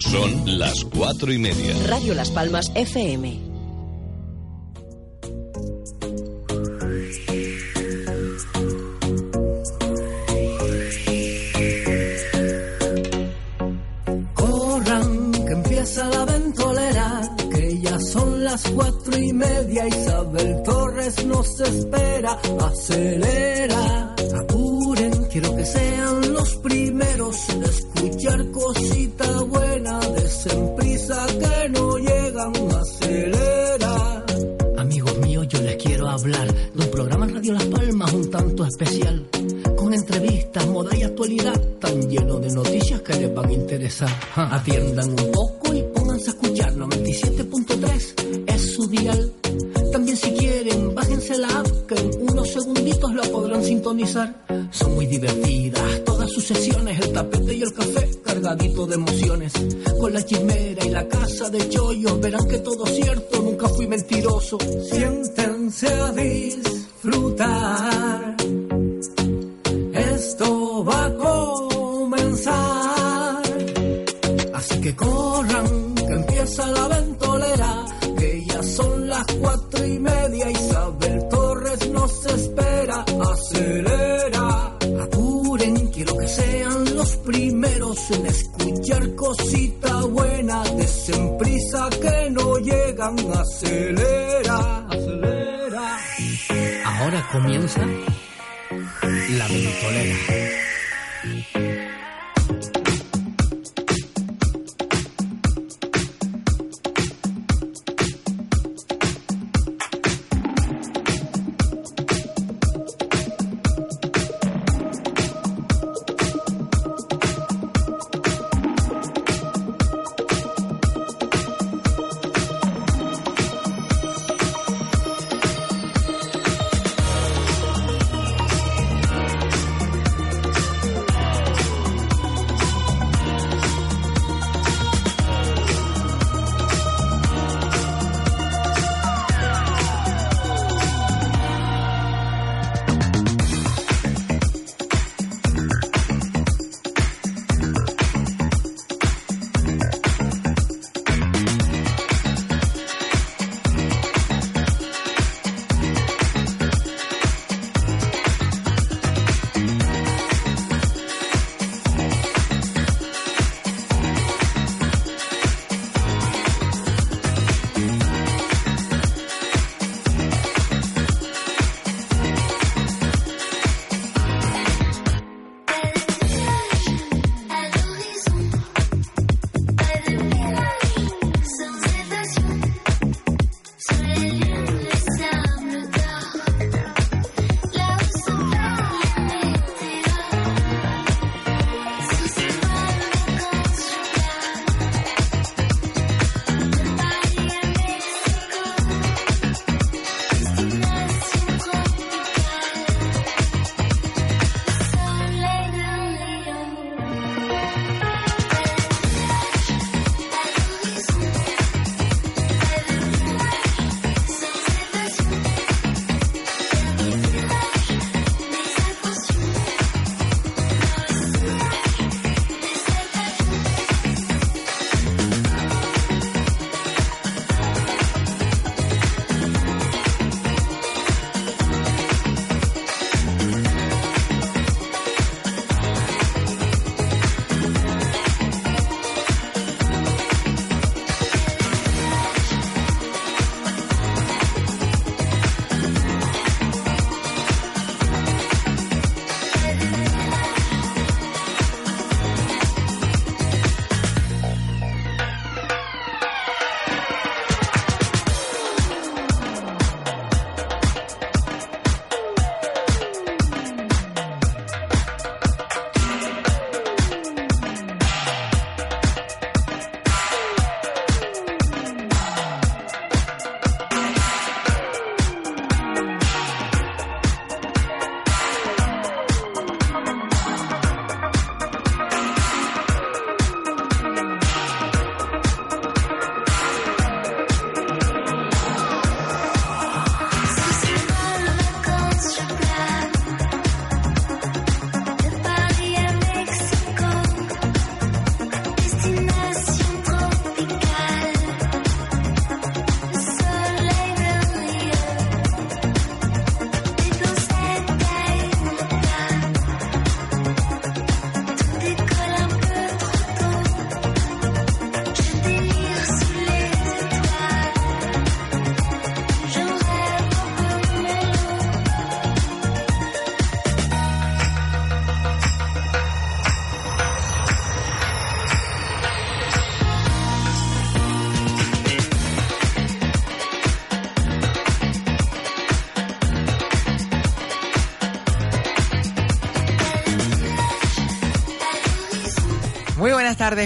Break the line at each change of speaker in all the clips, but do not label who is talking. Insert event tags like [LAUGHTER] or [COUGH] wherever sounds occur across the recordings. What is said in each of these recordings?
Son las cuatro y media.
Radio Las Palmas FM.
Las cuatro y media. Isabel Torres nos espera, acelera, apuren, quiero que sean los primeros en escuchar cosita buena, desen prisa que no llegan, acelera.
Amigos míos, yo les quiero hablar de un programa en Radio Las Palmas un tanto especial, con entrevistas, moda y actualidad, tan lleno de noticias que les van a interesar. Ja, Atiendan un poco y pónganse a escuchar 97.3 es También si quieren, bájense la app que en unos segunditos la podrán sintonizar. Son muy divertidas todas sus sesiones, el tapete y el café cargadito de emociones. Con la chimera y la casa de chollos, verán que todo cierto, nunca fui mentiroso.
Siéntense a disfrutar. Esto va a comenzar. Así que corran, que empieza la ventolera. Acelera, apuren, quiero que sean los primeros en escuchar cosita buena. Desen prisa que no llegan. Acelera, acelera.
Ahora comienza la ventolera.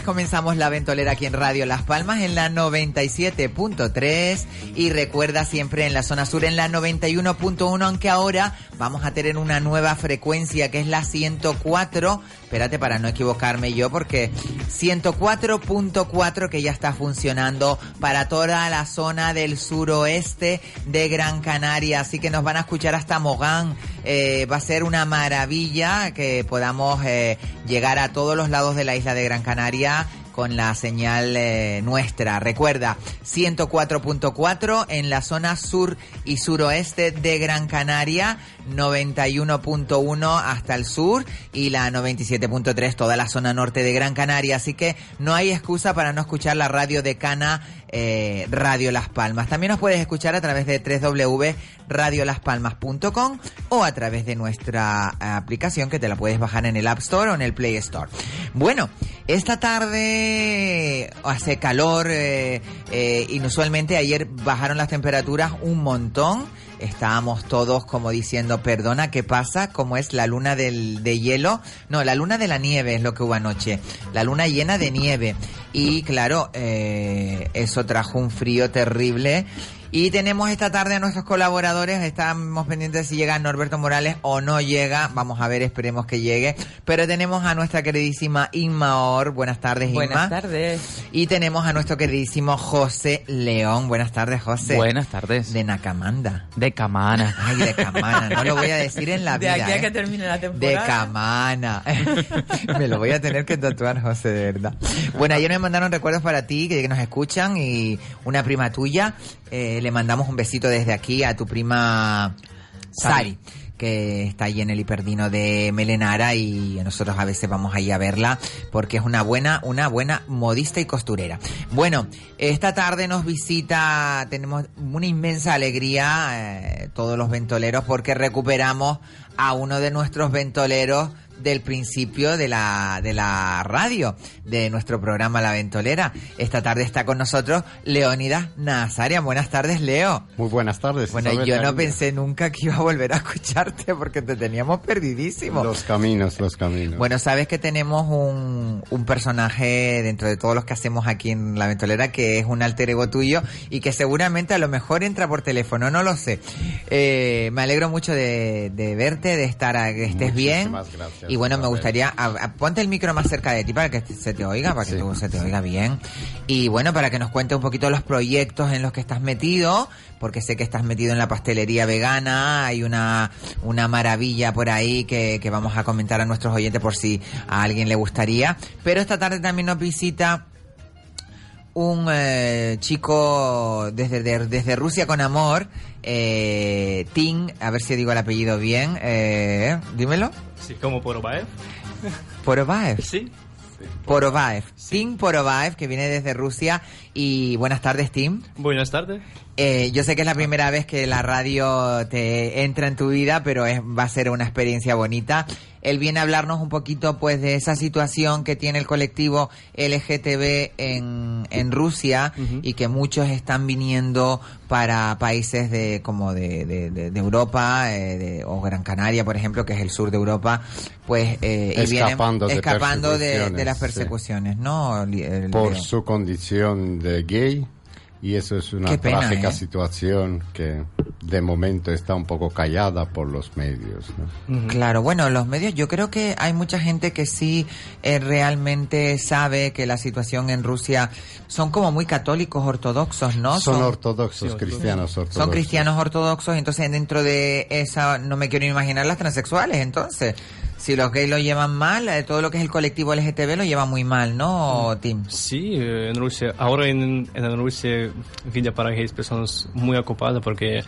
Comenzamos la ventolera aquí en Radio Las Palmas en la 97.3 y recuerda siempre en la zona sur en la 91.1, aunque ahora vamos a tener una nueva frecuencia que es la 104, espérate para no equivocarme yo porque 104.4 que ya está funcionando para toda la zona del suroeste de Gran Canaria, así que nos van a escuchar hasta Mogán, eh, va a ser una maravilla que podamos eh, llegar a todos los lados de la isla de Gran Canaria con la señal eh, nuestra. Recuerda, 104.4 en la zona sur y suroeste de Gran Canaria, 91.1 hasta el sur y la 97.3 toda la zona norte de Gran Canaria. Así que no hay excusa para no escuchar la radio de Cana eh, Radio Las Palmas. También nos puedes escuchar a través de www.radiolaspalmas.com o a través de nuestra aplicación que te la puedes bajar en el App Store o en el Play Store. Bueno, esta tarde hace calor, eh, eh, inusualmente ayer bajaron las temperaturas un montón estábamos todos como diciendo, perdona, ¿qué pasa? ¿Cómo es la luna del, de hielo? No, la luna de la nieve es lo que hubo anoche. La luna llena de nieve. Y claro, eh, eso trajo un frío terrible y tenemos esta tarde a nuestros colaboradores, estamos pendientes de si llega Norberto Morales o no llega, vamos a ver, esperemos que llegue. Pero tenemos a nuestra queridísima Inma Or, buenas tardes Inma.
Buenas tardes.
Y tenemos a nuestro queridísimo José León, buenas tardes José.
Buenas tardes.
De Nacamanda.
De Camana.
Ay, de Camana, no lo voy a decir en la vida.
De aquí a
¿eh?
que termine la temporada.
De Camana. [LAUGHS] me lo voy a tener que tatuar, José, de verdad. Bueno, ayer me mandaron recuerdos para ti, que nos escuchan, y una prima tuya eh, le mandamos un besito desde aquí a tu prima Sari que está ahí en el hiperdino de Melenara y nosotros a veces vamos ahí a verla porque es una buena, una buena modista y costurera. Bueno, esta tarde nos visita, tenemos una inmensa alegría eh, todos los ventoleros porque recuperamos a uno de nuestros ventoleros del principio de la, de la radio, de nuestro programa La Ventolera. Esta tarde está con nosotros Leónidas Nazaria. Buenas tardes, Leo.
Muy buenas tardes.
Bueno,
Isabel
yo no
Cariño.
pensé nunca que iba a volver a escucharte porque te teníamos perdidísimo.
Los caminos, los caminos.
Bueno, sabes que tenemos un, un personaje dentro de todos los que hacemos aquí en La Ventolera que es un alter ego tuyo y que seguramente a lo mejor entra por teléfono, no lo sé. Eh, me alegro mucho de, de verte, de estar, a- que estés bien.
Muchísimas gracias,
Y bueno, me gustaría, a- a- ponte el micro más cerca de ti para que se te oiga, para que
Sí.
tú se te oiga bien. Y bueno, para que nos cuentes un poquito los proyectos en los que estás metido, porque sé que estás metido en la pastelería vegana, hay una, una maravilla por ahí que, que vamos a comentar a nuestros oyentes por si a alguien le gustaría. Pero esta tarde también nos visita un eh, chico desde, de- desde Rusia con amor, eh, Tim, a ver si digo el apellido bien, eh, dímelo,
Sí, como Porobaev.
Porovaev.
Sí.
Porovaev, Tim Porovaev, que viene desde Rusia. Y buenas tardes, Tim.
Buenas tardes.
Eh, yo sé que es la primera vez que la radio te entra en tu vida, pero es, va a ser una experiencia bonita. Él viene a hablarnos un poquito, pues, de esa situación que tiene el colectivo LGTB en, en Rusia y que muchos están viniendo para países de como de, de, de- de Europa eh, de- o Gran Canaria, por ejemplo, que es el sur de Europa, pues eh, y vienen
Escapando de
escapando de, de las
persecuciones, sí.
¿no? El-
por su condición de gay y eso es una
pena,
trágica
¿eh?
situación que de momento está un poco callada por los medios. ¿no?
Claro, bueno, los medios, yo creo que hay mucha gente que sí eh, realmente sabe que la situación en Rusia son como muy católicos ortodoxos, ¿no?
Son ortodoxos,
Sí,
cristianos ortodoxos.
son cristianos ortodoxos, entonces dentro de esa, no me quiero imaginar las transexuales, entonces, si los gays lo llevan mal, eh, todo lo que es el colectivo LGTB lo lleva muy mal, ¿no, Tim?
Sí, eh, en Rusia. Ahora en, en Rusia vida para gays personas muy ocupada porque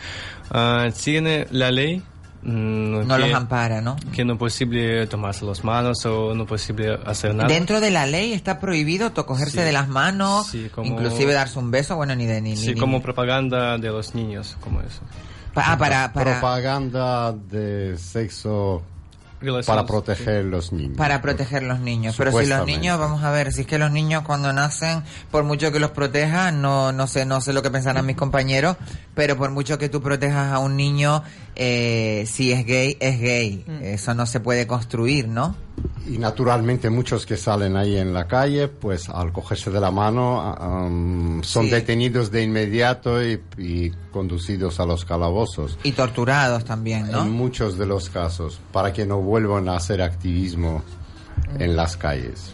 ah, tiene la ley mm,
No
que,
los ampara, ¿no?
que no es posible tomarse las manos o no es posible hacer nada.
Dentro de la ley está prohibido cogerse
Sí.
de las manos,
Sí, como-
inclusive darse un beso, bueno, ni de ni,
Sí,
ni-
como
ni-
propaganda de los niños, como eso.
Pa- ah, para, para,
Propaganda de sexo para proteger los niños.
Para proteger los niños. Pero si los niños, vamos a ver, si es que los niños cuando nacen, por mucho que los protejas, no, no sé, no sé lo que pensarán mis compañeros, pero por mucho que tú protejas a un niño, eh, si es gay, es gay.
Mm.
Eso no se puede construir, ¿no?
Y naturalmente muchos que salen ahí en la calle, pues al cogerse de la mano, um, son
Sí.
detenidos de inmediato y, y conducidos a los calabozos.
Y torturados también, ¿no?
En muchos de los casos, para que no vuelvan a hacer activismo en las calles.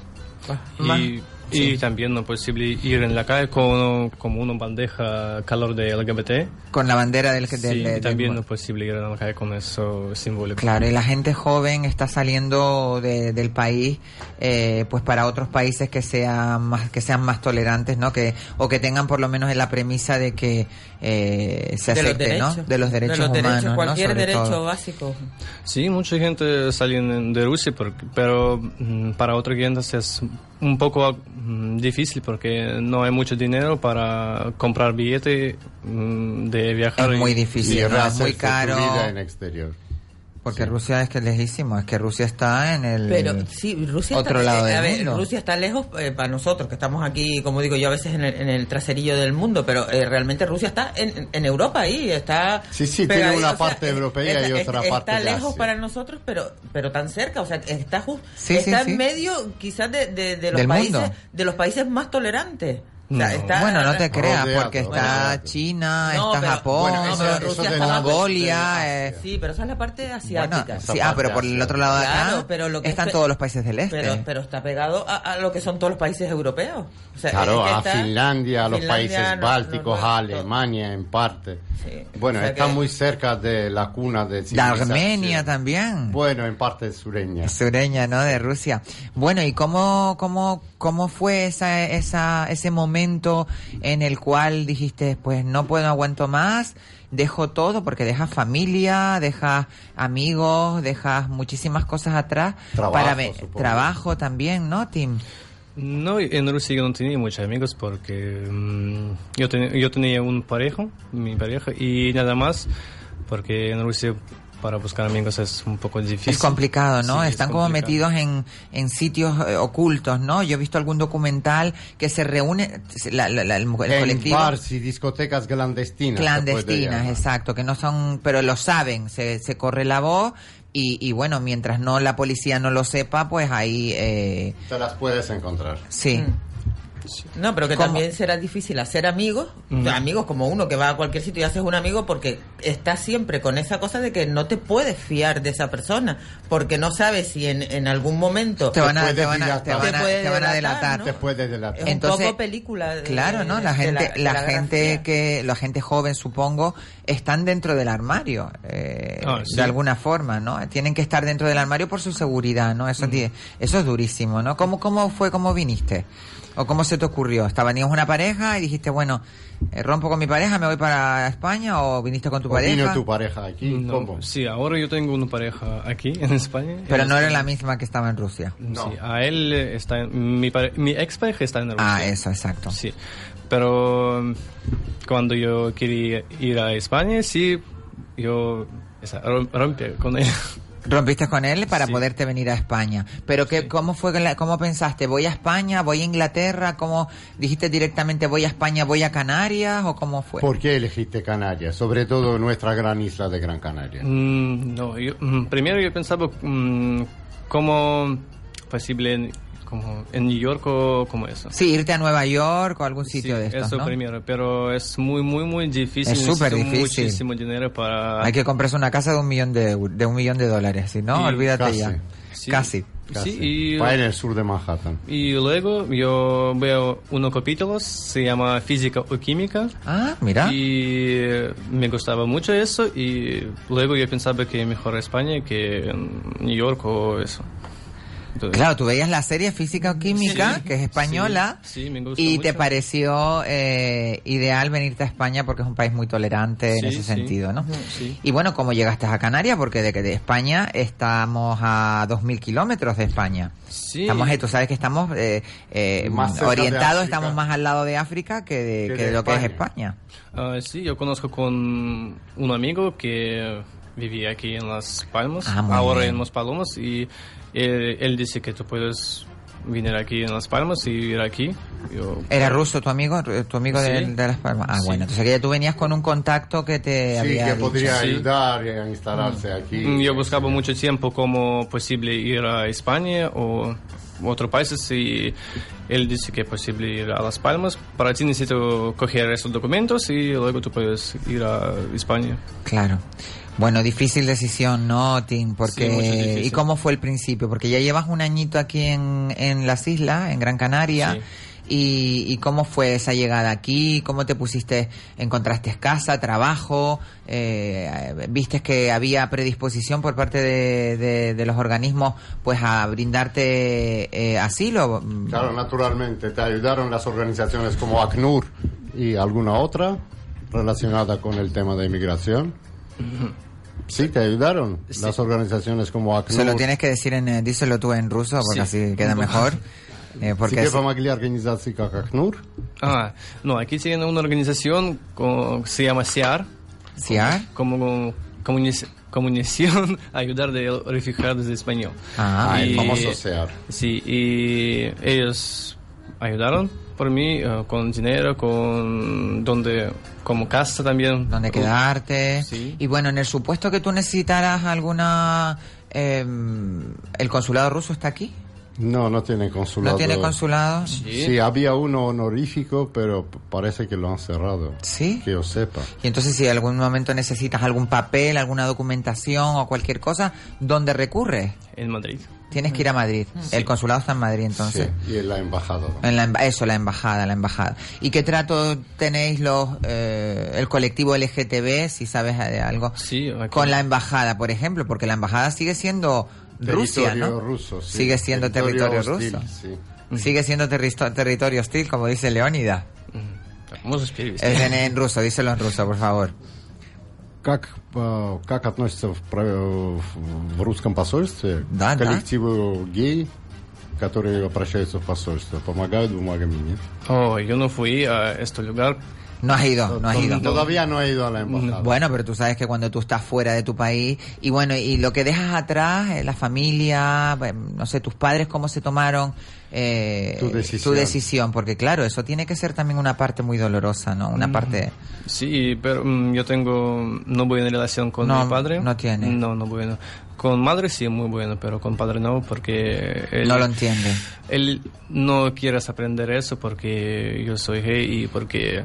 Y, y también no es posible ir en la calle con como una bandeja calor de LGBT.
Con la bandera del...
Sí,
del-
y
del-
también no es posible ir en la calle con eso simbólico.
Claro, y la gente joven está saliendo de- del país, eh, pues para otros países que sean más que sean más tolerantes, ¿no? Que o que tengan por lo menos la premisa de que eh, se acepte, ¿no? De los derechos
de los
humanos,
derechos,
¿no?
cualquier
Sobre
derecho
todo.
básico.
Sí, mucha gente sale de Rusia, pero mm, para otros clientes es un poco difícil porque no hay mucho dinero para comprar billete mm, de viajar.
Es muy difícil,
Y
¿no? es muy caro.
vida en exterior.
Porque Rusia es que es lejísimo, es que Rusia está en el
Pero sí, Rusia
otro
está,
lado
eh,
del
a ver,
mundo.
Rusia está lejos eh, para nosotros, que estamos aquí, como digo yo, a veces en el, en el traserillo del mundo, pero eh, realmente Rusia está en, en Europa ahí, está...
Sí, sí, tiene una
o sea,
parte europea
es-
y otra
está
parte de
lejos
Asia.
para nosotros, pero pero tan cerca, o sea, está justo
Sí,
está
sí.
en medio quizás de, de, de los
Del
países
mundo.
de los países más tolerantes. O sea, está-
Bueno, no te creas,
Rodeado,
porque está. China,
No,
está
pero-
Japón,
bueno, eso-
pero
eso
Rusia está
Mongolia. eh,
Sí, pero esa es la parte
bueno,
asiática.
sí, ah, pero por el otro lado de acá
Claro, pero lo que
están
es
todos los países del este.
Pero, pero está pegado a, a lo que son todos los países europeos. O sea,
Claro,
es que
a
está-
Finlandia, a los
Finlandia,
países
no-
bálticos,
no-
a
no-
Alemania en parte.
Sí.
Bueno,
O sea
está
que-
muy cerca de la cuna de
de. Armenia también.
Bueno, en parte sureña.
Sureña, ¿no? De Rusia. Bueno, ¿y cómo, cómo, cómo fue esa, esa, ese momento en el cual dijiste, pues no puedo, aguanto más, dejo todo, porque dejas familia, dejas amigos, dejas muchísimas cosas atrás.
Trabajo,
para
supongo.
Trabajo también, ¿no, Tim?
No, en Rusia yo no tenía muchos amigos porque mm, yo, ten- yo tenía un pareja, mi pareja, y nada más, porque en Rusia para buscar amigos es un poco difícil.
Es complicado, ¿no?
Sí, es
Están como
complicado.
metidos en, en sitios eh, ocultos, ¿no? Yo he visto algún documental que se reúne, la- la- la- el, el
en
colectivo...
bars y discotecas clandestinas.
clandestinas, exacto, que no son, pero lo saben, se, se corre la voz y, y bueno, mientras no la policía no lo sepa, pues ahí eh,
Te las puedes encontrar.
sí.
Mm. No, pero que
¿Cómo?
también será difícil hacer amigos, amigos como uno que va a cualquier sitio y haces un amigo porque estás siempre con esa cosa de que no te puedes fiar de esa persona, porque no sabes si en, en algún momento
Te van a, te van a,
dilatar.
te van a,
Te puede
te van a
delatar. ¿no?
Te puede delatar.
es
Entonces,
un poco película. de-
Claro, ¿no? La gente, la, gente que, la gente joven, supongo, están dentro del armario, eh,
Ah, sí.
de alguna forma, ¿no? Tienen que estar dentro del armario por su seguridad, ¿no? Eso, es di- eso es durísimo, ¿no? ¿Cómo, cómo fue, cómo viniste? ¿O cómo se te ocurrió? ¿Estaba, tenías una pareja y dijiste, bueno, eh, rompo con mi pareja, me voy para España o viniste con tu
¿O
pareja?
vino tu pareja aquí?
No,
¿Cómo?
Sí, ahora yo tengo una pareja aquí en España.
Pero
En
no era
España.
la misma que estaba en Rusia.
No.
Sí, a él está en, mi, pare- mi ex pareja está en Rusia.
Ah, eso, exacto.
Sí, pero mm, cuando yo quería ir a España, sí, yo esa, rom- rompí con él.
Rompiste con él para
Sí.
poderte venir a España. Pero qué, ¿cómo fue, que la- cómo pensaste? ¿Voy a España? ¿Voy a Inglaterra? ¿Cómo dijiste directamente voy a España? ¿Voy a Canarias? ¿O cómo fue?
¿Por qué elegiste Canarias? Sobre todo nuestra gran isla de Gran Canaria.
Mm, no, yo, mm, primero yo pensaba mm, como posible como en New York o como eso.
Sí, irte a Nueva York o algún sitio
Sí,
de estos,
eso
¿no?
primero, pero es muy, muy, muy difícil.
Es súper difícil.
muchísimo dinero para...
Hay que comprarse una casa de un millón de, de un millón de dólares, si no,
Y
olvídate
casi.
ya.
Sí.
Casi.
Casi.
Sí, y,
Va en el sur de Manhattan.
y luego yo veo unos capítulos, se llama Física o Química.
Ah, mira.
Y me gustaba mucho eso y luego yo pensaba que mejor España que New York o eso. Entonces,
Claro, tú veías la serie Física o Química,
Sí,
que es española,
sí, sí, me gusta
y
mucho.
te pareció eh, ideal venirte a España porque es un país muy tolerante en ese
sí.
sentido, ¿no?
Sí.
Y bueno, ¿cómo llegaste a Canarias? Porque de que de España estamos a 2.000 kilómetros de España.
Sí.
Estamos, tú sabes que estamos eh, eh,
Más
orientados, estamos más al lado de África que de,
Que
que
de
de lo que es
España.
Ah, sí, yo conozco con un amigo que vivía aquí en Las Palmas,
Ah,
ahora
bien.
en Las Palomas, y él, él dice que tú puedes venir aquí en Las Palmas y vivir aquí. Yo,
¿Era ruso tu amigo? ¿Tu amigo
Sí.
de, de Las Palmas? Ah,
Sí.
bueno, entonces que ya tú venías con un contacto que te
Sí,
había
que
dicho.
podría
Sí.
ayudar a instalarse aquí.
Mm, Yo buscaba mucho tiempo como posible ir a España o otros países y él dice que es posible ir a Las Palmas. Para ti necesito coger esos documentos y luego tú puedes ir a España.
Claro. Bueno, difícil decisión, ¿no, Tim? Porque,
Sí.
¿Y cómo fue el principio? Porque ya llevas un añito aquí en, en las islas, en Gran Canaria.
Sí.
Y, ¿Y cómo fue esa llegada aquí? ¿Cómo te pusiste? ¿Encontraste casa, trabajo? Eh, ¿Viste que había predisposición por parte de, de- de los organismos pues a brindarte eh, asilo?
Claro, naturalmente, te ayudaron las organizaciones como ACNUR y alguna otra relacionada con el tema de inmigración. Sí, te ayudaron las organizaciones como ACNUR.
Se lo tienes que decir en, eh, díselo tú en ruso porque
Sí.
así queda mejor. [LAUGHS] Eh, porque
Тебе
así-
помогли организации как ACNUR.
Ah, no, aquí tienen una organización co- que se llama CIAR.
¿CIAR?
Como comunic- comunicación, ayudar de refugiados de español.
Ah,
el
Y-
famoso CEAR.
Sí, y ellos ayudaron por mí eh, con dinero, con donde, como casa también.
donde quedarte.
Sí.
Y bueno, en el supuesto que tú necesitaras alguna... eh, ¿El consulado ruso está aquí?
No, no tiene consulado.
¿No tiene consulado?
Sí, había uno honorífico, pero parece que lo han cerrado.
¿Sí?
Que yo sepa.
Y entonces si en algún momento necesitas algún papel, alguna documentación o cualquier cosa, ¿dónde recurres?
En Madrid.
Tienes que ir a Madrid. El consulado está en Madrid entonces.
Sí, y en la embajada.
En la, emba- eso, la embajada, la embajada. ¿Y qué trato tenéis los eh, el colectivo LGTB, si sabes de algo,
Sí, aquí.
con la embajada, por ejemplo? Porque la embajada sigue siendo Rusia,
Territorio
¿no?
ruso, sí.
Sigue siendo territorio,
hostil,
ruso.
sí.
Sigue siendo terristo- territorio hostil, como dice Leónida.
Можешь перевести?
Es en, en ruso, díselo en ruso, por favor.
Как, э, как относятся в, в русском посольстве
Да,
к
да.
коллективу гей, которые обращаются в посольство? Помогают бумагами, нет?
Oh, yo no fui a este lugar.
No has ido, no has ido.
Todavía no he ido a la embajada.
Bueno, pero tú sabes que cuando tú estás fuera de tu país y bueno, y lo que dejas atrás, eh, la familia, no sé, tus padres cómo se tomaron eh,
Tu decisión.
decisión, porque claro, eso tiene que ser también una parte muy dolorosa, ¿no? Una parte...
Sí, pero mm, yo tengo no buena relación con
No,
mi padre.
no tiene.
No, no bueno. Con madre sí, muy bueno, pero con padre no, porque él,
No lo entiende.
él no quiere aprender eso porque yo soy gay y porque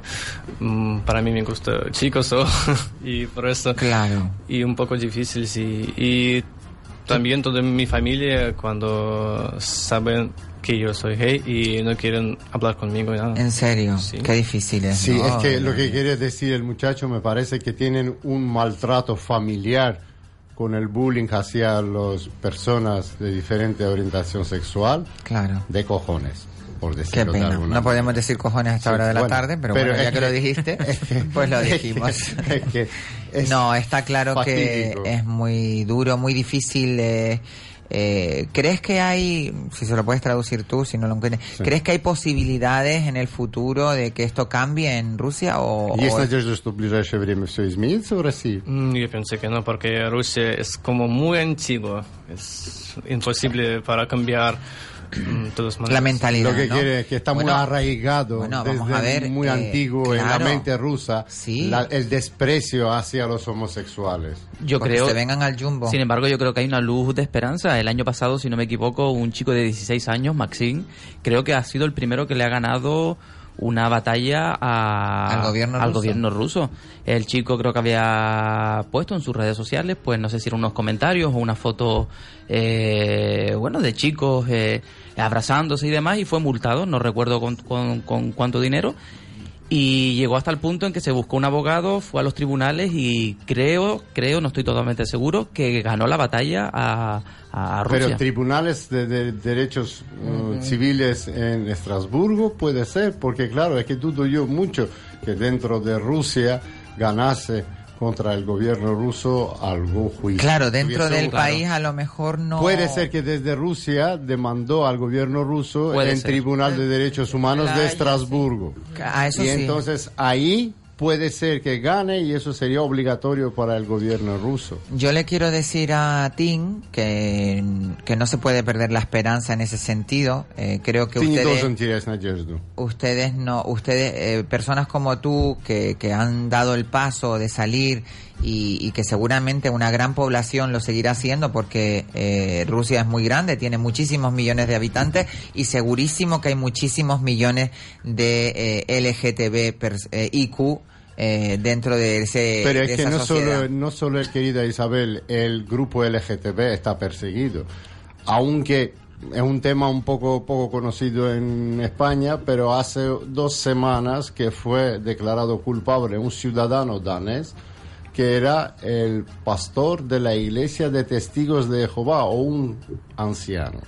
mm, para mí me gusta chicos o- [LAUGHS] y por eso
Claro.
y un poco difícil sí y también toda mi familia cuando saben que yo soy gay y no quieren hablar conmigo y nada.
En serio,
Sí.
qué difícil es.
Sí,
¿no?
es que lo que quiere decir el muchacho me parece que tienen un maltrato familiar con el bullying hacia las personas de diferente orientación sexual
Claro.
de cojones, por
Qué
decirlo de
pena.
alguna
No podemos decir cojones a esta
Sí,
hora de la
bueno,
tarde, pero,
pero
bueno, ya que lo dijiste, [LAUGHS] pues lo dijimos.
es que es
no, está claro
fatídico.
que es muy duro, muy difícil. eh, eh, ¿Crees que hay, si se lo puedes traducir tú, si no lo entiendes, ¿crees que hay posibilidades en el futuro de que esto cambie en Rusia o,
Есть
o-
надежда, что в ближайшее время все изменится в России?
Mm, Yo pensé que no, porque Rusia es como muy antigua. Es imposible para cambiar mm,
la mentalidad?
Lo que
¿no?
quiere es que está muy arraigado
bueno,
desde
vamos a ver,
muy
eh,
antiguo en la mente rusa
Sí.
la- el desprecio hacia los homosexuales.
Yo
porque
creo,
se vengan al jumbo.
sin embargo, yo creo que hay una luz de esperanza. El año pasado, si no me equivoco, un chico de 16 años, Maxim, creo que ha sido el primero que le ha ganado una batalla a-
Al gobierno
al
ruso.
gobierno ruso. El chico creo que había puesto en sus redes sociales, pues no sé si eran unos comentarios o una foto, eh, bueno, de chicos eh, abrazándose y demás, y fue multado, no recuerdo con, con- con cuánto dinero. Y llegó hasta el punto en que se buscó un abogado, fue a los tribunales y creo, creo, no estoy totalmente seguro, que ganó la batalla a, a Rusia.
Pero tribunales de, de derechos uh, civiles en Estrasburgo puede ser, porque claro, es que dudo yo mucho que dentro de Rusia ganase contra el gobierno ruso algún juicio.
Claro, dentro del país a lo mejor no...
Puede ser que desde Rusia demandó al gobierno ruso
Puede
en
ser.
Tribunal de Derechos Humanos
Claro,
de Estrasburgo.
A eso
y
sí.
entonces ahí puede ser que gane y eso sería obligatorio para el gobierno ruso.
Yo le quiero decir a Tim que, que no se puede perder la esperanza en ese sentido. Eh, creo que ustedes, ustedes no, ustedes, eh, personas como tú que, que han dado el paso de salir y, y que seguramente una gran población lo seguirá haciendo porque eh, Rusia es muy grande, tiene muchísimos millones de habitantes y segurísimo que hay muchísimos millones de eh, LGTB pers- eh, IQ eh, dentro de ese
Pero
de
es que
esa
no
sociedad.
solo, no solo el querida Isabel, el grupo LGTB está perseguido. Aunque es un tema un poco, poco conocido en España, pero hace dos semanas que fue declarado culpable un ciudadano danés que era el pastor de la iglesia de testigos de Jehová o un anciano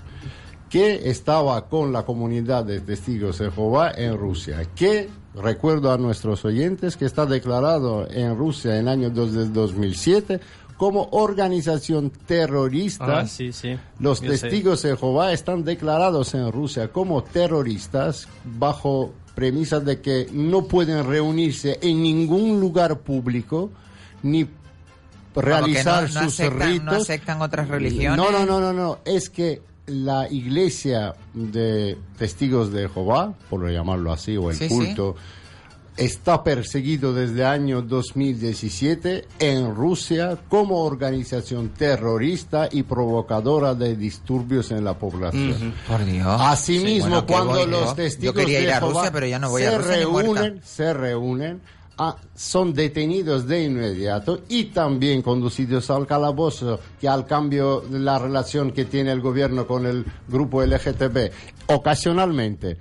que estaba con la comunidad de testigos de Jehová en Rusia, que recuerdo a nuestros oyentes que está declarado en Rusia en el año dos- del 2007 como organización terrorista.
Ah, sí, sí.
Los
Yo sé.
testigos de Jehová están declarados en Rusia como terroristas bajo premisas de que no pueden reunirse en ningún lugar público ni realizar
no- no
sus
aceptan-
ritos.
no aceptan otras religiones.
No, no, no, no, no. Es que la iglesia de testigos de Jehová, por llamarlo así, o el
Sí, sí.
culto, está perseguido desde el año 2017 en Rusia como organización terrorista y provocadora de disturbios en la población.
Por Dios.
Asimismo,
Bueno,
cuando
voy,
los testigos de Jehová
Rusia, pero ya no voy
se
a
reúnen, se reúnen, ah, son detenidos de inmediato y también conducidos al calabozo, que al cambio de la relación que tiene el gobierno con el grupo LGTB, ocasionalmente.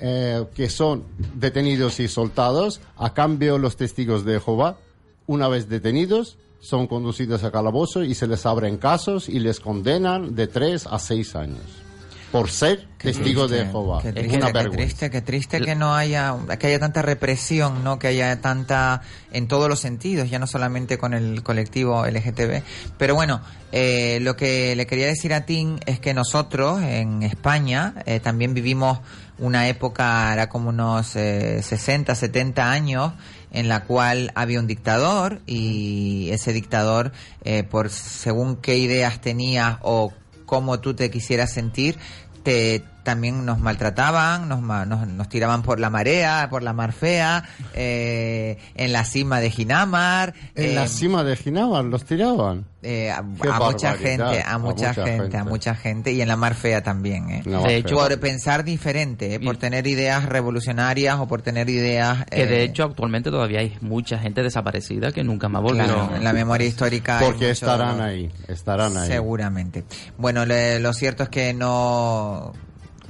eh, que son detenidos y soltados, a cambio los testigos de Jehová, una vez detenidos, son conducidos a calabozo y se les abren casos y les condenan de tres a seis años por ser testigos de
Triste,
Jehová.
Qué
Es
triste,
una
qué
vergüenza.
triste, qué triste que no haya, que haya tanta represión, ¿no? Que haya tanta, en todos los sentidos, ya no solamente con el colectivo LGTB. Pero bueno, eh, lo que le quería decir a Tim es que nosotros, en España, eh, también vivimos una época, era como unos eh, 60, 70 años, en la cual había un dictador y ese dictador, eh, por según qué ideas tenías o cómo tú te quisieras sentir, te también nos maltrataban, nos, nos, nos tiraban por la marea, por la mar fea, eh, en la cima de Ginamar.
En
eh,
la cima de Ginamar los tiraban.
eh, a, mucha gente, a
a
mucha,
mucha
gente,
gente.
a mucha gente y en la mar fea también, ¿eh?
No,
De hecho,
por pensar diferente, ¿eh? por tener ideas revolucionarias o por tener ideas
Que de
eh,
hecho actualmente todavía hay mucha gente desaparecida que nunca más volvió.
claro, en la memoria histórica
Porque
mucho-
estarán ahí, estarán ahí.
Seguramente. Bueno, le- lo cierto es que no.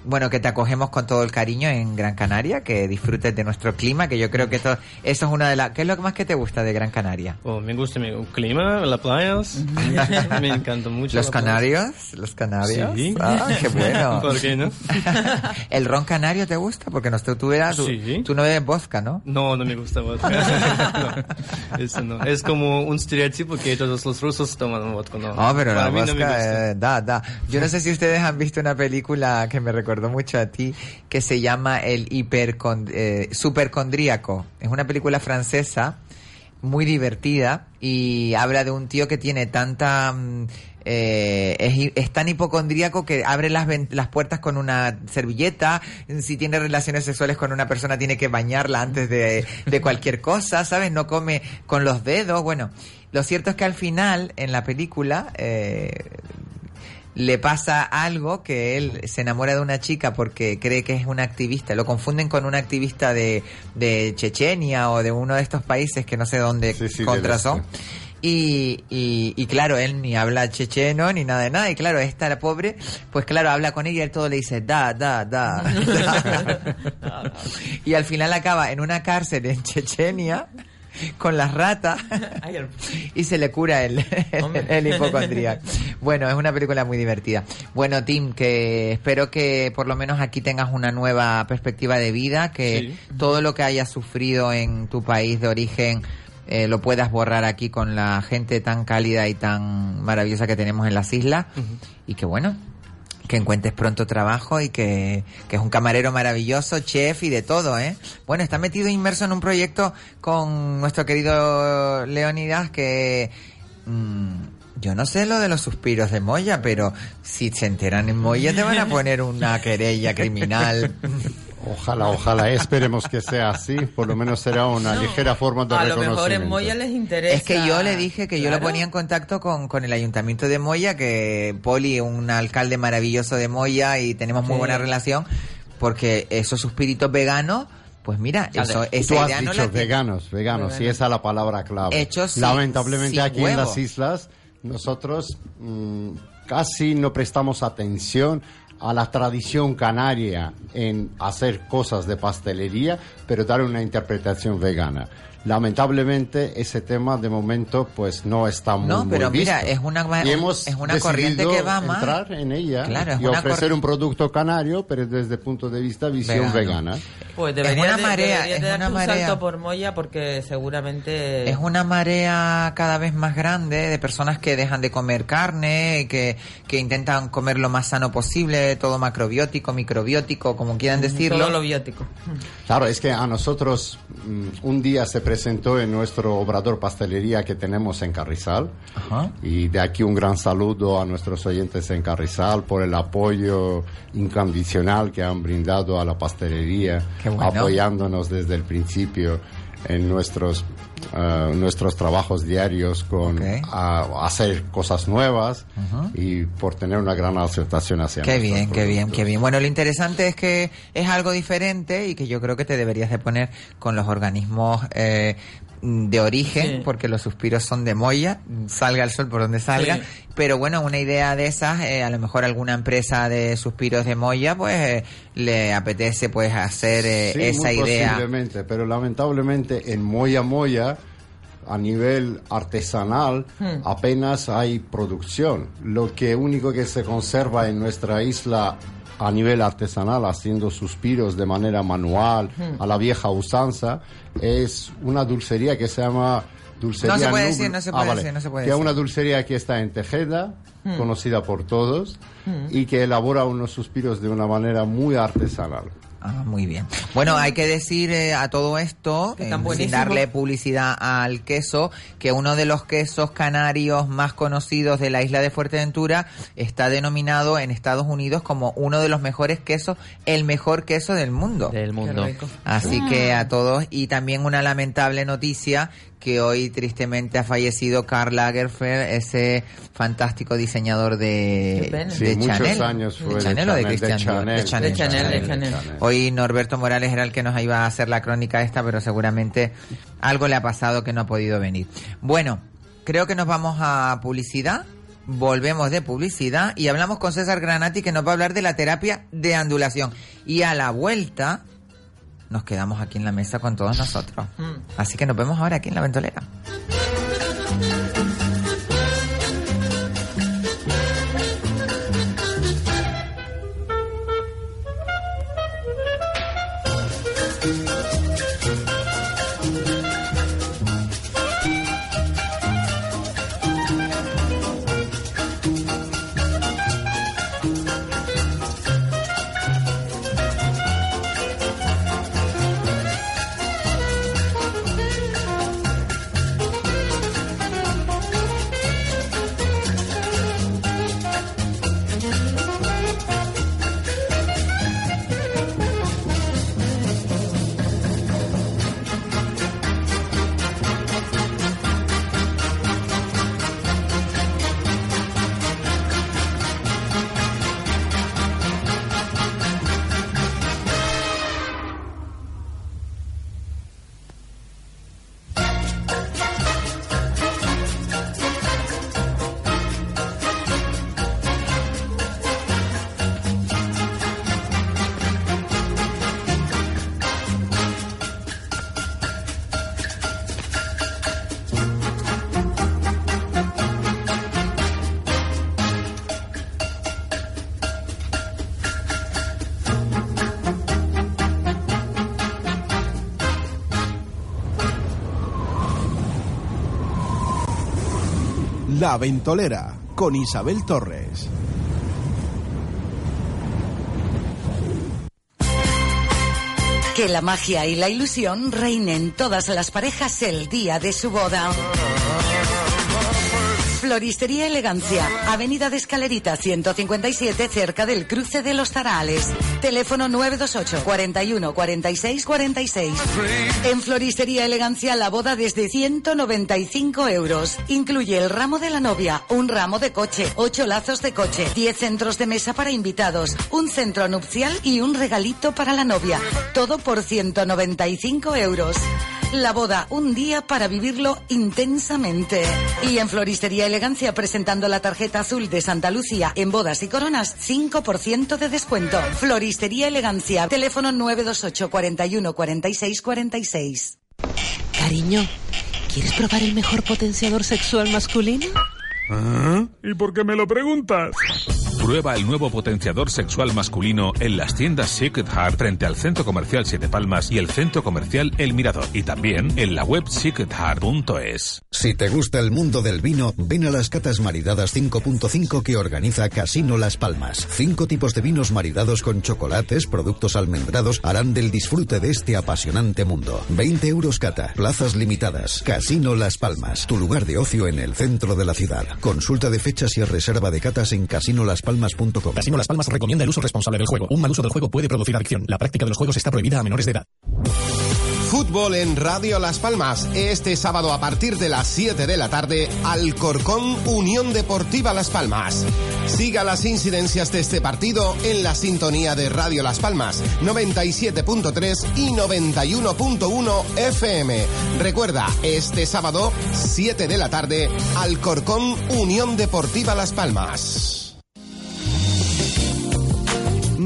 Bueno, que te acogemos con todo el cariño en Gran Canaria, que disfrutes de nuestro clima, que yo creo que esto, eso es una de las... ¿Qué es lo que más que te gusta de Gran Canaria?
Oh, me gusta mi clima, las playas. [LAUGHS] me encanta mucho.
¿Los
la playa.
canarios? ¿Los canarios?
Sí.
Ah, qué [LAUGHS] bueno.
¿Por qué no? [LAUGHS]
¿El ron canario te gusta? Porque no, tú, tú, eras- tú,
Sí.
tú no bebes vodka, ¿no?
No, no me gusta vodka. No, eso no. Es como un estereotipo que todos los rusos toman vodka. No.
Oh, pero la
Para no me
vodka,
gusta.
eh, da, da. Yo no sé si ustedes han visto una película que me recordó mucho a ti, que se llama El hipercon, eh, Supercondríaco. Es una película francesa muy divertida y habla de un tío que tiene tanta... mm, eh, es, tan hipocondríaco que abre las, las puertas con una servilleta, si tiene relaciones sexuales con una persona tiene que bañarla antes de, de cualquier cosa, ¿sabes? No come con los dedos, bueno. Lo cierto es que al final, en la película, eh, le pasa algo que él se enamora de una chica porque cree que es una activista. Lo confunden con una activista de, de Chechenia o de uno de estos países que no sé dónde
Sí, sí,
contra
del
son. Y, y, y claro, él ni habla checheno ni nada de nada. Y claro, esta la pobre, pues claro, habla con ella y él todo le dice da, da, da. da. [LAUGHS] [LAUGHS] y al final acaba en una cárcel en Chechenia con las ratas [LAUGHS]
el- [LAUGHS]
y se le cura el, [LAUGHS] el hipocondríaco. Bueno, es una película muy divertida. Bueno, Tim, que espero que por lo menos aquí tengas una nueva perspectiva de vida, que todo lo que hayas sufrido en tu país de origen eh, lo puedas borrar aquí con la gente tan cálida y tan maravillosa que tenemos en las islas. Y que bueno, que encuentres pronto trabajo y que, que es un camarero maravilloso, chef y de todo, ¿eh? Bueno, está metido inmerso en un proyecto con nuestro querido Leonidas que... mm, yo no sé lo de los suspiros de Moya, pero si se enteran en Moya te van a poner una querella criminal. [LAUGHS]
Ojalá, ojalá, esperemos que sea así, por lo menos será una ligera forma de
A lo mejor
reconocimiento.
en Moya les interesa.
Es que yo le dije que yo lo ponía en contacto con, con el ayuntamiento de Moya, que Poli, un alcalde maravilloso de Moya y tenemos muy
Sí.
buena relación, porque esos suspiritos veganos, pues mira, eso, esa
Tú has
idea
dicho
la tiene-
veganos, veganos, y esa es la palabra clave.
Hechos
Lamentablemente
sin
aquí en las islas nosotros mm, casi no prestamos atención a la tradición canaria en hacer cosas de pastelería, pero dar una interpretación vegana. Lamentablemente ese tema de momento pues no está muy,
No,
muy
pero mira,
visto.
es una,
y hemos
es una corriente que va más.
entrar en ella
Claro,
y ofrecer un producto canario, pero desde el punto de vista visión
Vegano.
vegana.
Pues
Es
debería
una
de,
marea,
debería
es
de
una
un
marea.
salto por Moya porque seguramente...
Es una marea cada vez más grande de personas que dejan de comer carne, que, que intentan comer lo más sano posible, todo macrobiótico, microbiótico, como quieran decirlo.
Todo lo biótico.
Claro, es que a nosotros mm, un día se presentó en nuestro obrador pastelería que tenemos en Carrizal
Ajá.
y de aquí un gran saludo a nuestros oyentes en Carrizal por el apoyo incondicional que han brindado a la pastelería,
bueno.
apoyándonos desde el principio en nuestros eh, nuestros trabajos diarios con
Ok.
a- hacer cosas nuevas y por tener una gran aceptación hacia
Qué bien, qué bien,
productos.
qué bien. Bueno, lo interesante es que es algo diferente y que yo creo que te deberías de poner con los organismos eh, de origen,
Sí.
porque los suspiros son de Moya, salga el sol por donde salga.
Sí.
Pero bueno, una idea de esas, eh, a lo mejor alguna empresa de suspiros de Moya, pues eh, le apetece pues hacer eh,
Sí,
esa
muy
idea.
Posiblemente, pero lamentablemente en Moya Moya, a nivel artesanal,
Hmm.
apenas hay producción. Lo que único que se conserva en nuestra isla a nivel artesanal, haciendo suspiros de manera manual, a la vieja usanza, es una dulcería que se llama Dulcería
No se puede
Nublo.
decir, no se
Ah,
puede
vale.
decir, no se puede
Que es una dulcería que está en Tejeda, conocida por todos, y que elabora unos suspiros de una manera muy artesanal.
Ah, muy bien. Bueno, hay que decir eh, a todo esto,
Que
eh, sin darle publicidad al queso, que uno de los quesos canarios más conocidos de la isla de Fuerteventura está denominado en Estados Unidos como uno de los mejores quesos, el mejor queso del mundo.
del mundo.
Así que a todos, y también una lamentable noticia que hoy tristemente ha fallecido Karl Lagerfeld, ese fantástico diseñador de.
Sí,
de
muchos
Chanel.
años fue
¿De Chanel o de
Chanel, de
Christian Dior?
Chanel,
De Chanel.
de Chanel, de Chanel.
Hoy Norberto Morales era el que nos iba a hacer la crónica esta, pero seguramente algo le ha pasado que no ha podido venir. Bueno, creo que nos vamos a publicidad. Volvemos de publicidad y hablamos con César Granati que nos va a hablar de la terapia de andulación. Y a la vuelta nos quedamos aquí en la mesa con todos nosotros. Así que nos vemos ahora aquí en la ventolera.
La Ventolera con Isabel Torres. Que la magia y la ilusión reinen todas las parejas el día de su boda. Floristería Elegancia, Avenida de Escalerita 157, cerca del cruce de los Tarales. Teléfono 928 41 46 46. En Floristería Elegancia la boda desde 195 euros. Incluye el ramo de la novia, un ramo de coche, 8 lazos de coche, 10 centros de mesa para invitados, un centro nupcial y un regalito para la novia. Todo por 195 euros. La boda, un día para vivirlo intensamente. Y en Floristería Elegancia, presentando la tarjeta azul de Santa Lucía en bodas y coronas, 5% de descuento. Floristería Elegancia, teléfono 928 41 46 46.
Cariño, ¿quieres probar el mejor potenciador sexual masculino?
¿Y por qué me lo preguntas? Prueba el nuevo potenciador sexual masculino en las tiendas Secret Heart frente al Centro Comercial Siete Palmas y el Centro Comercial El Mirador. Y también en la web secretheart.es.
Si te gusta el mundo del vino, ven a las catas maridadas 5.5 que organiza Casino Las Palmas. Cinco tipos de vinos maridados con chocolates, productos almendrados harán del disfrute de este apasionante mundo. 20 euros cata, plazas limitadas. Casino Las Palmas, tu lugar de ocio en el centro de la ciudad. Consulta de fechas y reserva de catas en casinolaspalmas.com.
Casino Las Palmas recomienda el uso responsable del juego. Un mal uso del juego puede producir adicción. La práctica de los juegos está prohibida a menores de edad.
Fútbol en Radio Las Palmas. Este sábado a partir de las 7 de la tarde, Alcorcón Unión Deportiva Las Palmas. Siga las incidencias de este partido en la sintonía de Radio Las Palmas 97.3 y 91.1 FM. Recuerda, este sábado, 7 de la tarde, Alcorcón Unión Deportiva Las Palmas.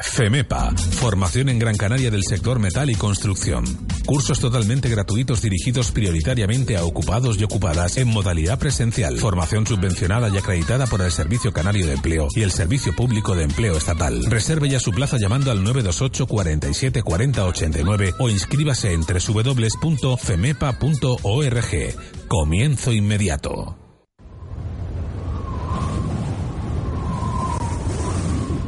FEMEPA, formación en Gran Canaria del sector metal y construcción. Cursos totalmente gratuitos dirigidos prioritariamente a ocupados y ocupadas en modalidad presencial. Formación subvencionada y acreditada por el Servicio Canario de Empleo y el Servicio Público de Empleo Estatal. Reserve ya su plaza llamando al 928 47 40 89 o inscríbase en www.femepa.org. Comienzo inmediato.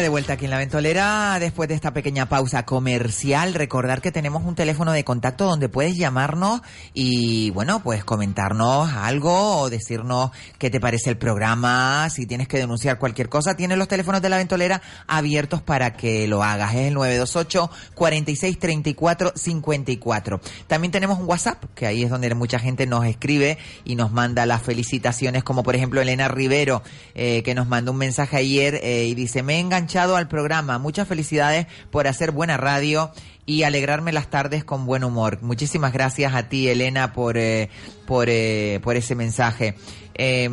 De vuelta aquí en la ventolera, después de esta pequeña pausa comercial, recordar que tenemos un teléfono de contacto donde puedes llamarnos y, bueno, pues comentarnos algo o decirnos qué te parece el programa, si tienes que denunciar cualquier cosa, tienes los teléfonos de la ventolera abiertos para que lo hagas. Es el 928 46 34 54. También tenemos un WhatsApp, que ahí es donde mucha gente nos escribe y nos manda las felicitaciones, como por ejemplo Elena Rivero, eh, que nos mandó un mensaje ayer eh, y dice, me he al programa. Muchas felicidades por hacer buena radio y alegrarme las tardes con buen humor. Muchísimas gracias a ti, Elena, por, eh, por, eh, por ese mensaje. Eh,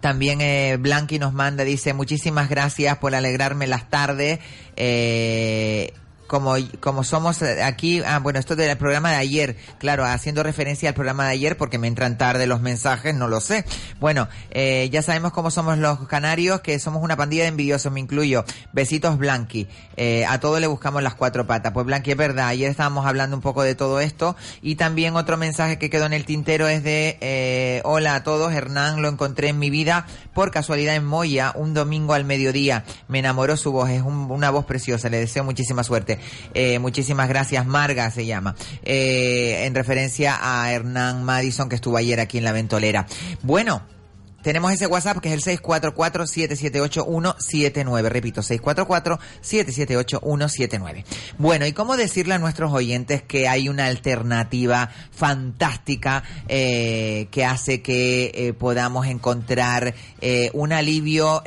también eh, Blanqui nos manda, dice, muchísimas gracias por alegrarme las tardes. Eh, como, como somos aquí, ah, bueno, esto del programa de ayer, claro, haciendo referencia al programa de ayer porque me entran tarde los mensajes, no lo sé. Bueno, eh, ya sabemos cómo somos los canarios, que somos una pandilla de envidiosos, me incluyo. Besitos Blanqui. Eh, a todos le buscamos las cuatro patas. Pues Blanqui, es verdad, ayer estábamos hablando un poco de todo esto y también otro mensaje que quedó en el tintero es de, eh, hola a todos, Hernán, lo encontré en mi vida por casualidad en Moya un domingo al mediodía. Me enamoró su voz, es una voz preciosa, le deseo muchísima suerte. Eh, muchísimas gracias, Marga se llama, eh, en referencia a Hernán Madison que estuvo ayer aquí en la Ventolera. Bueno, tenemos ese WhatsApp que es el 644-778-179. Repito, 644-778-179. Bueno, ¿y cómo decirle a nuestros oyentes que hay una alternativa fantástica eh, que hace que podamos encontrar un alivio,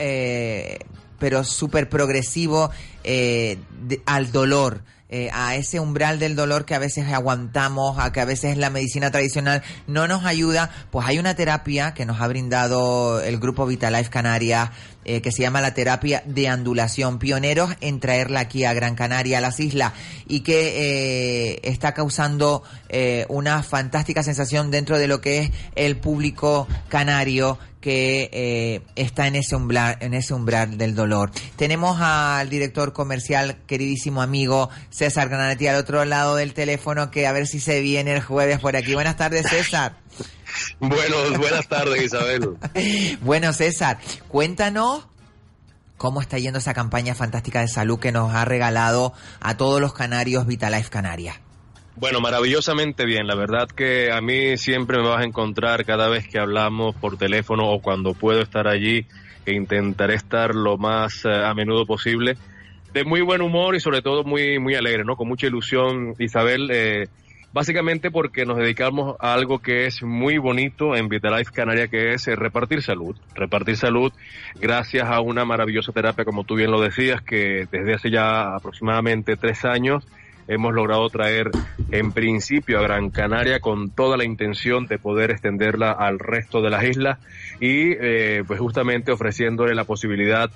pero súper progresivo eh, de- al dolor? eh, a ese umbral del dolor que a veces aguantamos, a que a veces la medicina tradicional no nos ayuda, pues hay una terapia que nos ha brindado el grupo Vitalife Canarias eh, que se llama la terapia de andulación, pioneros en traerla aquí a Gran Canaria, a las islas, y que eh, está causando eh, una fantástica sensación dentro de lo que es el público canario que eh, está en ese umbral, en ese umbral del dolor. Tenemos al director comercial, queridísimo amigo César Grananetti al otro lado del teléfono, que a ver si se viene el jueves por aquí. Buenas tardes, César. [LAUGHS]
Bueno, buenas tardes, Isabel. [LAUGHS]
bueno, César, cuéntanos cómo está yendo esa campaña fantástica de salud que nos ha regalado a todos los canarios Vitalife Canarias.
Bueno, maravillosamente bien. La verdad que a mí siempre me vas a encontrar cada vez que hablamos por teléfono o cuando puedo estar allí, e intentaré estar lo más eh, a menudo posible, de muy buen humor y sobre todo muy, muy alegre, ¿no? Con mucha ilusión, Isabel. eh, básicamente porque nos dedicamos a algo que es muy bonito en Vitalife Canaria, que es eh, repartir salud. Repartir salud gracias a una maravillosa terapia, como tú bien lo decías, que desde hace ya aproximadamente tres años hemos logrado traer en principio a Gran Canaria con toda la intención de poder extenderla al resto de las islas y eh, pues justamente ofreciéndole la posibilidad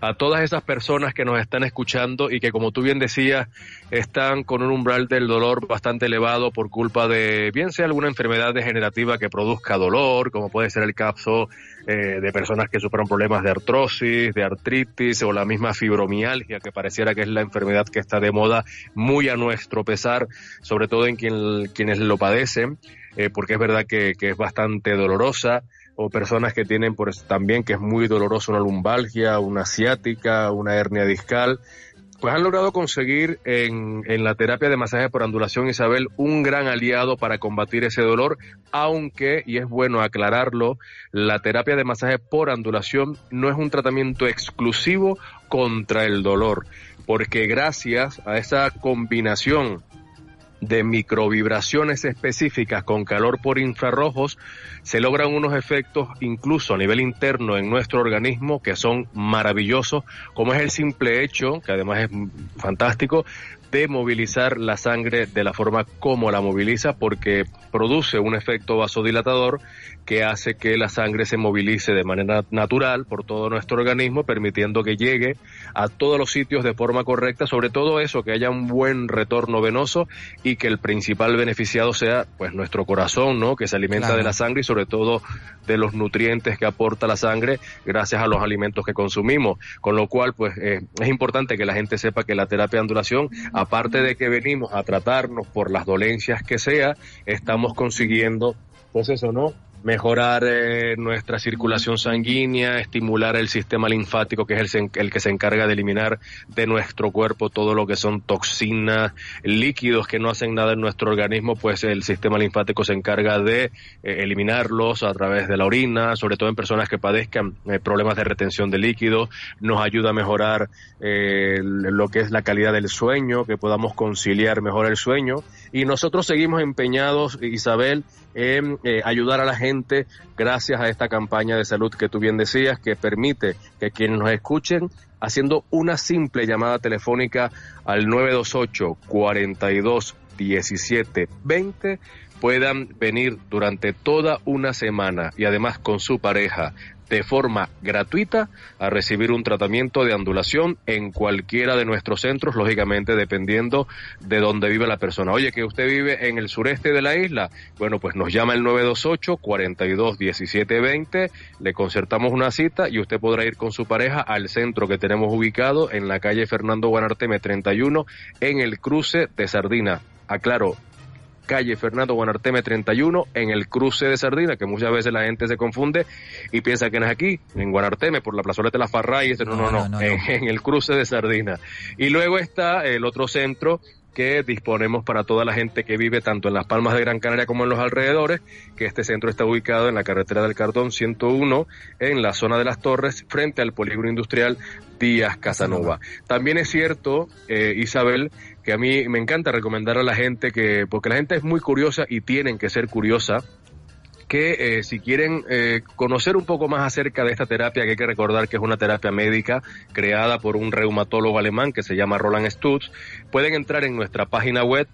a todas esas personas que nos están escuchando y que como tú bien decías están con un umbral del dolor bastante elevado por culpa de bien sea alguna enfermedad degenerativa que produzca dolor como puede ser el caso eh, de personas que sufran problemas de artrosis, de artritis o la misma fibromialgia que pareciera que es la enfermedad que está de moda muy a nuestro pesar, sobre todo en quien, quienes lo padecen, eh, porque es verdad que, que es bastante dolorosa o personas que tienen pues también que es muy doloroso una lumbalgia, una ciática, una hernia discal, pues han logrado conseguir en, en la terapia de masaje por ondulación Isabel un gran aliado para combatir ese dolor, aunque, y es bueno aclararlo, la terapia de masaje por ondulación no es un tratamiento exclusivo contra el dolor, porque gracias a esa combinación de microvibraciones específicas con calor por infrarrojos, se logran unos efectos incluso a nivel interno en nuestro organismo que son maravillosos, como es el simple hecho, que además es fantástico, de movilizar la sangre de la forma como la moviliza, porque produce un efecto vasodilatador que hace que la sangre se movilice de manera natural por todo nuestro organismo, permitiendo que llegue a todos los sitios de forma correcta, sobre todo eso, que haya un buen retorno venoso y que el principal beneficiado sea pues nuestro corazón, ¿no? Que se alimenta
Claro.
de la sangre y sobre todo de los nutrientes que aporta la sangre gracias a los alimentos que consumimos. Con lo cual, pues eh, es importante que la gente sepa que la terapia de ondulación, aparte de que venimos a tratarnos por las dolencias que sea, estamos consiguiendo, pues eso, ¿no? Mejorar eh, nuestra circulación sanguínea, estimular el sistema linfático, que es el, el que se encarga de eliminar de nuestro cuerpo todo lo que son toxinas, líquidos que no hacen nada en nuestro organismo, pues el sistema linfático se encarga de eh, eliminarlos a través de la orina, sobre todo en personas que padezcan eh, problemas de retención de líquidos, nos ayuda a mejorar eh, lo que es la calidad del sueño, que podamos conciliar mejor el sueño. Y nosotros seguimos empeñados, Isabel, en eh, ayudar a la gente gracias a esta campaña de salud que tú bien decías, que permite que quienes nos escuchen, haciendo una simple llamada telefónica al 928 42 17 20 puedan venir durante toda una semana y además con su pareja de forma gratuita a recibir un tratamiento de ondulación en cualquiera de nuestros centros, lógicamente dependiendo de dónde vive la persona. Oye, que usted vive en el sureste de la isla, bueno, pues nos llama el 928 42 17 20, le concertamos una cita y usted podrá ir con su pareja al centro que tenemos ubicado en la calle Fernando Guanarteme 31 en el cruce de Sardina. Aclaro, calle Fernando Guanarteme 31, en el cruce de Sardina, que muchas veces la gente se confunde y piensa que no es aquí, en Guanarteme, por la plazoleta de la Farray, no, no, no, no, en, en el cruce de Sardina. Y luego está el otro centro que disponemos para toda la gente que vive tanto en las Palmas de Gran Canaria como en los alrededores, que este centro está ubicado en la carretera del Cardón 101, en la zona de las Torres, frente al polígono industrial Díaz Casanova. También es cierto, eh, Isabel, que a mí me encanta recomendar a la gente que, porque la gente es muy curiosa y tienen que ser curiosa, que eh, si quieren eh, conocer un poco más acerca de esta terapia, que hay que recordar que es una terapia médica creada por un reumatólogo alemán que se llama Roland Stutz, pueden entrar en nuestra página web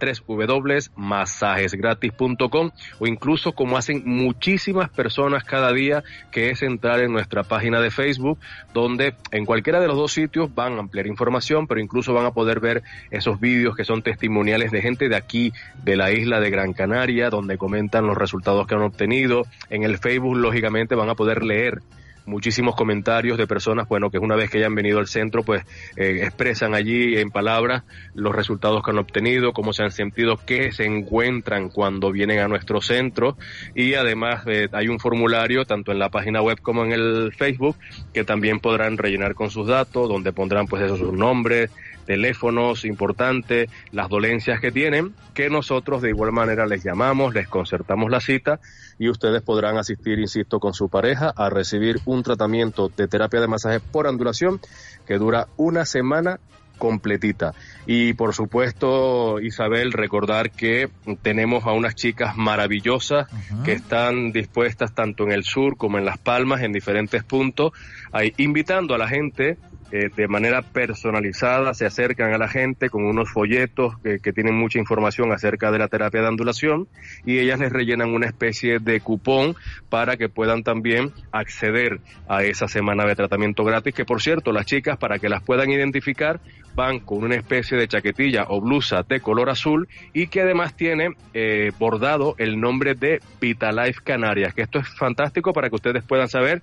www.masajesgratis.com o incluso como hacen muchísimas personas cada día, que es entrar en nuestra página de Facebook, donde en cualquiera de los dos sitios van a ampliar información, pero incluso van a poder ver esos vídeos que son testimoniales de gente de aquí, de la isla de Gran Canaria, donde comentan los resultados que han obtenido. En el Facebook, lógicamente, van a poder leer muchísimos comentarios de personas, bueno, que una vez que hayan venido al centro, pues eh, expresan allí en palabras los resultados que han obtenido, cómo se han sentido, qué se encuentran cuando vienen a nuestro centro. Y además eh, hay un formulario tanto en la página web como en el Facebook que también podrán rellenar con sus datos, donde pondrán pues esos sus nombres, teléfonos importantes, las dolencias que tienen, que nosotros de igual manera les llamamos, les concertamos la cita y ustedes podrán asistir, insisto, con su pareja a recibir un tratamiento de terapia de masaje por ondulación que dura una semana completita. Y por supuesto, Isabel, recordar que tenemos a unas chicas maravillosas que están dispuestas tanto en el sur como en Las Palmas, en diferentes puntos, ahí, invitando a la gente eh, de manera personalizada, se acercan a la gente con unos folletos que, tienen mucha información acerca de la terapia de ondulación y ellas les rellenan una especie de cupón para que puedan también acceder a esa semana de tratamiento gratis, que por cierto, las chicas, para que las puedan identificar, van con una especie de chaquetilla o blusa de color azul y que además tiene eh, bordado el nombre de Vitalife Canarias, que esto es fantástico para que ustedes puedan saber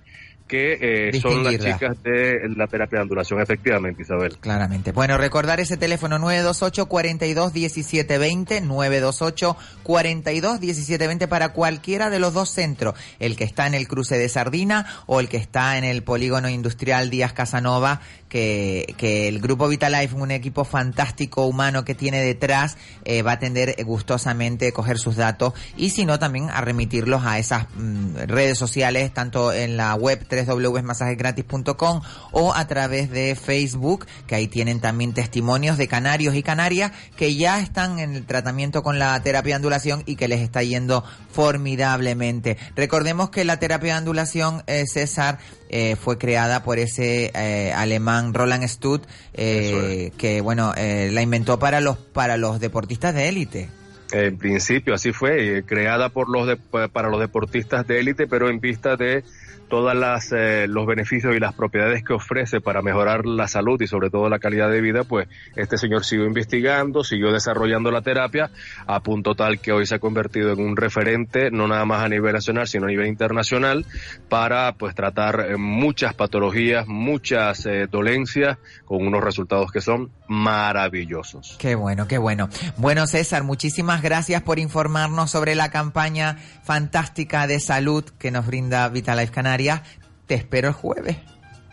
que eh, son las chicas de la terapia de ondulación, efectivamente, Isabel.
Claramente. Bueno, recordar ese teléfono 928 42 1720 928 42 1720 para cualquiera de los dos centros, el que está en el cruce de Sardina o el que está en el polígono industrial Díaz Casanova, que, que el grupo Vitalife, un equipo fantástico humano que tiene detrás, eh, va a atender gustosamente coger sus datos y si no también a remitirlos a esas mm, redes sociales, tanto en la web www.masajesgratis.com o a través de Facebook, que ahí tienen también testimonios de canarios y canarias que ya están en el tratamiento con la terapia de ondulación y que les está yendo formidablemente. Recordemos que la terapia de ondulación, eh, César, eh, fue creada por ese eh, alemán Roland Stutt, eh, que bueno, eh, la inventó para los, para los deportistas de élite.
En principio así fue, eh, creada por los de, para los deportistas de élite, pero en vista de todas las eh, los beneficios y las propiedades que ofrece para mejorar la salud y sobre todo la calidad de vida, pues este señor siguió investigando, siguió desarrollando la terapia a punto tal que hoy se ha convertido en un referente no nada más a nivel nacional, sino a nivel internacional para pues tratar eh, muchas patologías, muchas eh, dolencias con unos resultados que son maravillosos.
Qué bueno, qué bueno. Bueno, César, muchísimas gracias por informarnos sobre la campaña fantástica de salud que nos brinda Vitalife Canarias. Te espero el jueves.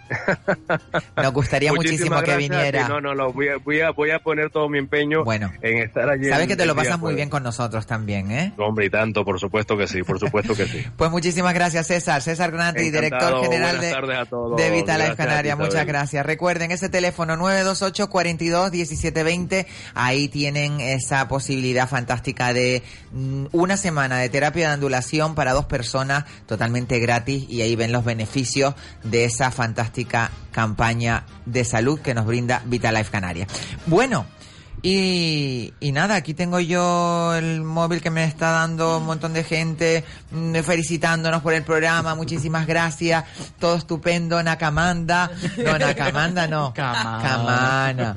[LAUGHS] Nos gustaría muchísimo que viniera.
No, no, no, voy a, voy, a, voy a poner todo mi empeño
bueno,
en estar allí.
Sabes que te lo pasas muy bien con nosotros también, ¿eh?
Hombre, y tanto, por supuesto que sí, por supuesto que sí. [LAUGHS]
pues muchísimas gracias, César. César Granati, director general de, de Vitalife Canaria. Muchas gracias. Recuerden ese teléfono 928 42 1720. Ahí tienen esa posibilidad fantástica de mm, una semana de terapia de ondulación para dos personas totalmente gratis y ahí ven los beneficios de esa fantástica campaña de salud que nos brinda Vitalife Canarias. Bueno, Y, y nada, aquí tengo yo el móvil que me está dando un montón de gente mm, felicitándonos por el programa. Muchísimas gracias. Todo estupendo. Nakamanda. No, Nakamanda no. Camana.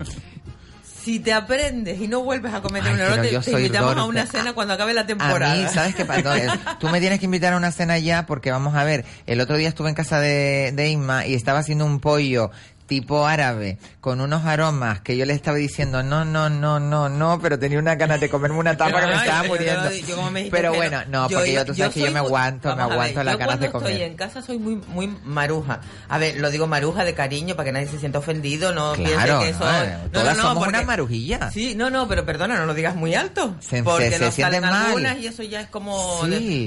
Si te aprendes y no vuelves a cometer
Ay,
un error, te, te invitamos a una cena cuando acabe la temporada.
A mí, ¿sabes qué? No, [LAUGHS] Tú me tienes que invitar a una cena ya porque vamos a ver, el otro día estuve en casa de, de Inma y estaba haciendo un pollo tipo árabe con unos aromas que yo le estaba diciendo no, no, no, no, no, pero tenía una ganas de comerme una tapa que me estaba muriendo. Pero bueno, no, porque yo, tú sabes que yo me aguanto, me aguanto las ganas de comer.
estoy en casa soy muy muy maruja. A ver, lo digo maruja de cariño para que nadie se sienta ofendido, no
Claro,
piense que
no,
soy...
eh, todas somos unas marujillas.
Sí, no, no, pero perdona, no lo digas muy alto.
Se-
porque
siente
salen
mal.
algunas y eso ya es como...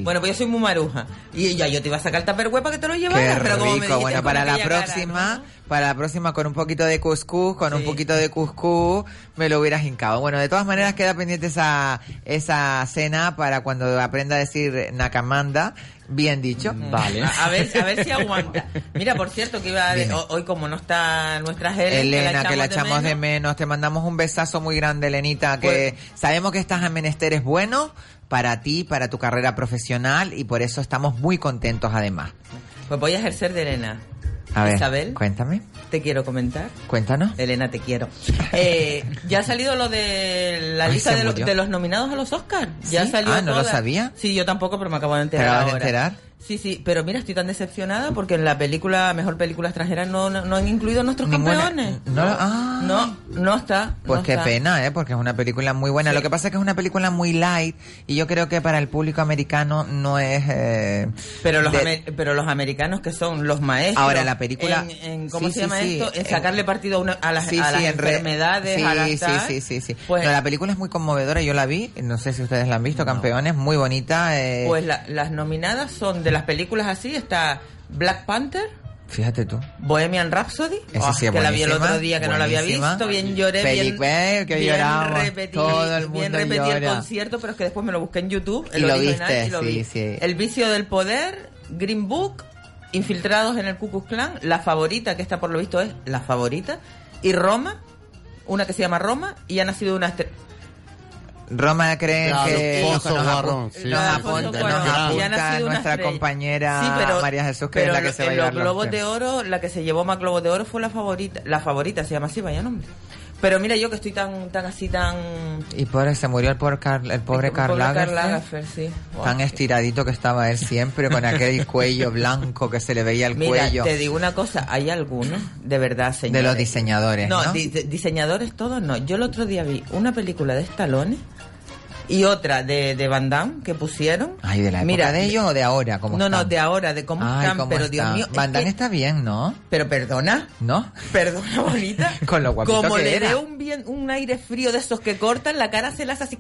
bueno, pues yo soy muy maruja. Y ya yo te iba a sacar el tupperware para que te lo
Qué
llevaras, pero como me dijiste
Bueno, para la próxima, para la próxima con un poquito de cuscús, con un poquito de cuscús, me lo hubieras hincado. Bueno, de todas maneras queda pendiente esa, esa cena para cuando aprenda a decir Nakamanda. Bien dicho.
Vale.
A, a ver, a ver si aguanta. Mira, por cierto, que iba a hoy como no está nuestra Helen,
Elena, que la echamos de
menos,
menos. Te mandamos un besazo muy grande, Elenita, que sabemos que estás en menesteres buenos para ti, para tu carrera profesional y por eso estamos muy contentos además.
Pues voy a ejercer de Elena.
A ver,
Isabel.
cuéntame,
Te quiero comentar.
cuéntanos.
Elena, te quiero. Eh, ya ha salido lo de la
Ay,
lista de, lo- de los nominados a los Oscars. Ya salió
Ah, ¿no lo sabía?
Sí, yo tampoco, pero me acabo de
¿Te
enterar
acabas de
ahora.
enterar?
Sí, sí, pero mira, estoy tan decepcionada porque en la película, mejor película extranjera, no, no, no han incluido nuestros
Ninguna-
campeones.
no, ah.
no, no está.
Pues
no
qué
está.
pena, ¿eh? Porque es una película muy buena. Lo que pasa es que es una película muy light y yo creo que para el público americano no es... eh,
Pero los,
de-
pero los americanos que son los maestros.
Ahora, la película-
En, en- ¿Cómo
Sí,
se llama
sí.
esto? En sacarle partido a, una- a las, a las enfermedades,
sí,
a las
sí,
tal.
sí, sí, sí.
Pues,
No, la película es muy conmovedora, yo la vi, no sé si ustedes la han visto, campeones, muy bonita. eh,
pues la- las nominadas son de las películas así, está Black Panther,
Fíjate tú.
Bohemian Rhapsody,
Esa
Ah,
sí es
que la vi el otro día que no la había visto, bien lloré, bien,
Película, que
bien
lloramos,
repetí,
todo el
bien
mundo
repetí el concierto, pero es que después me lo busqué en YouTube, el
Y lo viste,
y lo
sí,
vi.
sí.
El vicio del poder, Green Book, Infiltrados en el Ku Klux Klan, la favorita, que esta por lo visto es la favorita, y Roma, una que se llama Roma, y ha nacido una
Roma
Claro,
que nos, apu-
Cuarón, sí,
nos
sí,
apunta, nos apunta nuestra compañera
Sí, pero-
María Jesús, que es la que se va a llevar
los globos de oro, la que se llevó más globos de oro fue la favorita. La favorita se llama así, vaya nombre. Pero mira, yo que estoy tan tan así, tan...
Y pobre, se murió el pobre, Karl- el pobre Karl Lagerfeld.
Lagerfeld, sí.
Tan estiradito que estaba él siempre, con aquel [LAUGHS] cuello blanco que se le veía el
Mira,
cuello.
te digo una cosa, hay algunos, de verdad,
De
señores.
los diseñadores, ¿no?
di- de- diseñadores todos no. Yo el otro día vi una película de Stallone y otra de, de Van Damme que pusieron.
Ay, ¿de la época
Mira,
de ellos o de ahora? ¿Cómo
no, no,
están?
de ahora, de cómo
Ay,
están,
¿cómo
pero Dios mío. es
Van Damme
que-
está bien, ¿no?
Pero perdona,
¿No?
perdona, bonita. [LAUGHS]
Con lo guapito
Como
que
le dé un, bien, un aire frío de esos que cortan, la cara se la hace así.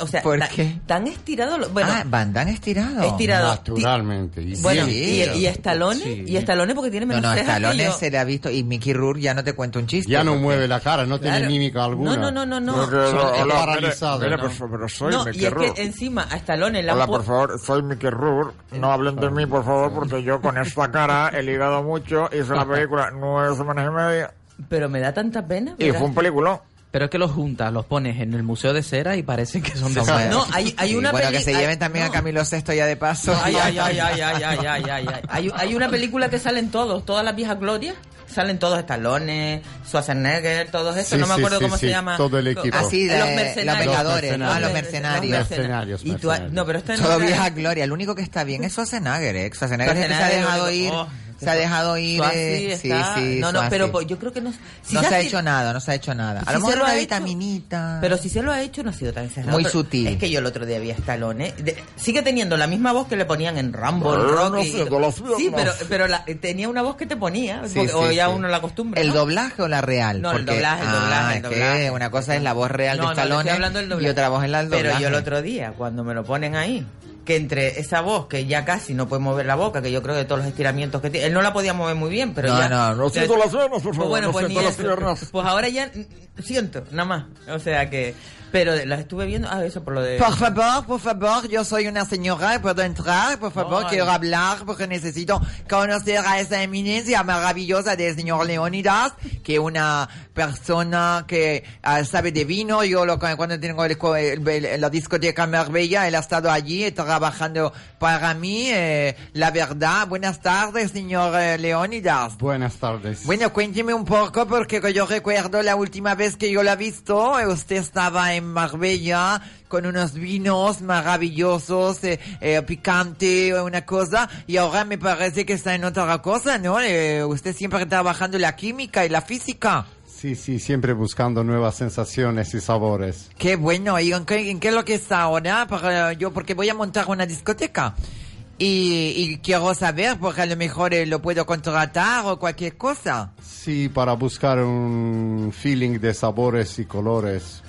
O sea,
¿Por
ta-
qué?
tan estirado. Bueno,
ah, Van Damme estirado.
Estirado.
Naturalmente. y
bueno,
bien.
y, y Stallone, y Stallone porque tiene
No,
menos
no, Stallone
yo.
se le ha visto. Y Mickey Rourke ya no te cuento un chiste.
Ya no
porque-
mueve la cara, no tiene
Claro.
mímica alguna.
No, no, no, no, no.
¿no?
pero, pero soy
No,
Mickey
y es
Rourke.
que encima a Stallone han
Hola, por favor, soy Mickey Rourke. No hablen de mí, por favor, porque yo con esta cara he ligado mucho. Hice la película nueve semanas y media
Pero me da tanta pena.
y fue un peliculón.
Pero es que los juntas, los pones en el Museo de Cera y parece que son de.
No, hay, hay
Sí,
una
bueno, que se
hay-
lleven también
no.
a Camilo Sesto ya de paso.
Ay, ay, ay, ay, ay, ay, ay, ay, ay. [LAUGHS] Hay, hay una película que salen todos, todas las viejas glorias. Salen todos Stallone, Schwarzenegger, todos estos.
Sí,
no me acuerdo
sí,
cómo
sí,
se llama.
todo el equipo.
Ah, sí, de-
los
los
mercenarios.
Vengadores,
Los
ah, los
mercenarios.
mercenarios.
Mercenarios,
Y tú,
mercenarios.
no, pero esto no
Todo vieja gloria. El único que está bien es Schwarzenegger, ¿eh? Schwarzenegger es el que se ha
Schwarzenegger,
dejado ir.
oh,
se ha dejado ir. Eh, sí,
está-
sí,
No, no,
Suazi.
pero pues, yo creo que no. si
no
se
se ha hecho nada, no se ha hecho nada. A
Si
lo
se
mejor una
ha hecho-
vitaminita.
Pero si se lo ha hecho, no ha sido tan exagerado.
Muy sutil.
Es que yo el otro día vi a Stallone. de- sigue teniendo la misma voz que le ponían en Rambo, en Rocky.
haciendo las
sí,
piernas.
pero, pero la- tenía una voz que te ponía.
Sí,
porque-
sí,
o ya
sí.
uno la acostumbra.
¿El
¿no?
doblaje o la real?
No, el
Porque-
doblaje, el
ah,
doblaje, el
es que
doblaje.
una cosa es la voz real
No,
de
no,
Stallone y otra voz es la del doblaje.
Pero yo el otro día, cuando me lo ponen ahí, que entre esa voz que ya casi no puede mover la boca, que yo creo que todos los estiramientos que tiene, él no la podía mover muy bien, pero
No,
ya...
no, no
siento las piernas, por
Pues
favor,
bueno,
no
pues
siento las piernas.
Pues ahora ya siento, nada más. O sea que... Pero las estuve viendo, ah, eso por lo de...
Por favor, por favor, yo soy una señora, puedo entrar, por favor,
Ay.
quiero hablar porque necesito conocer a esa eminencia maravillosa del señor Leónidas, que es una persona que ah, sabe de vino. Yo lo, cuando tengo el el- el- la discoteca Marbella, él ha estado allí trabajando para mí. eh, la verdad, buenas tardes, señor eh, Leónidas.
Buenas tardes.
Bueno, cuénteme un poco porque yo recuerdo la última vez que yo la he visto, usted estaba en Marbella con unos vinos maravillosos, eh, eh, picante, una cosa, y ahora me parece que está en otra cosa, ¿no? Eh, usted siempre trabajando la química y la física.
Sí, sí, siempre buscando nuevas sensaciones y sabores.
Qué bueno, ¿y en qué, en qué es lo que está ahora? Para yo, porque voy a montar una discoteca. Y, y quiero saber, porque a lo mejor eh, lo puedo contratar o cualquier cosa.
Sí, para buscar un feeling de sabores y colores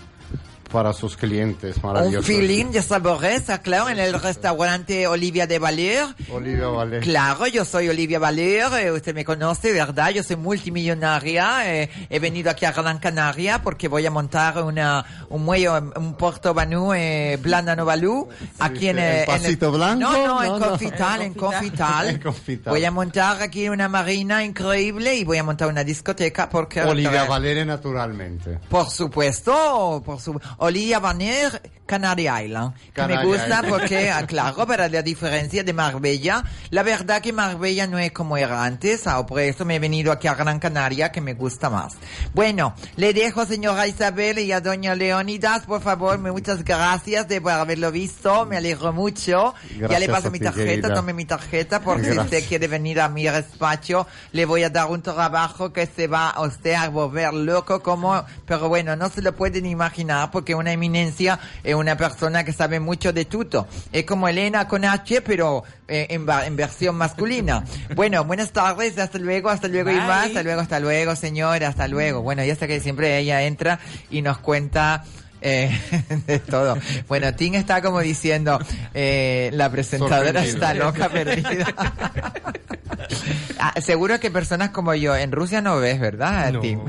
para sus clientes
Un
maravillosos.
feeling de sabores, ah, claro, en el restaurante Olivia de Valer.
Olivia Vale.
Claro, yo soy Olivia Valer, eh, usted me conoce, ¿verdad? Yo soy multimillonaria, eh, he venido aquí a Gran Canaria porque voy a montar una, un muelle, un puerto Banú, eh, Blandano Balú, aquí en,
¿en
eh, en
Pasito Blanco?
No, no, en
No, no.
Confital, en Confital.
En Confital.
Voy a montar aquí una marina increíble y voy a montar una discoteca porque...
Olivia Valere naturalmente.
Por supuesto, por su Olivia Vaner, Canary Island. Que me
Canary
gusta
Island.
porque, [LAUGHS] claro, para la diferencia de Marbella, la verdad que Marbella no es como era antes, ah, por eso me he venido aquí a Gran Canaria, que me gusta más. Bueno, le dejo, señora Isabel y a doña Leonidas, por favor, me- muchas gracias de por haberlo visto, me alegro mucho. ya
Gracias
le paso mi tarjeta, tome mi tarjeta, porque si
Gracias.
usted quiere venir a mi despacho, le voy a dar un trabajo que se va a usted a volver loco como, pero bueno, no se lo pueden imaginar porque una eminencia es una persona que sabe mucho de todo. Es como Elena con H, pero eh, en, en versión masculina. [LAUGHS] Bueno, buenas tardes, hasta luego, hasta luego
Bye.
hasta luego, hasta luego, señora, hasta luego. Bueno, ya sé que siempre ella entra y nos cuenta eh, [LAUGHS] de todo. Bueno, Tim está como diciendo, eh, la presentadora
Sorprendido.
está loca, perdida. [LAUGHS] Ah, seguro que personas como yo en Rusia no ves, ¿verdad,
No.
Tim?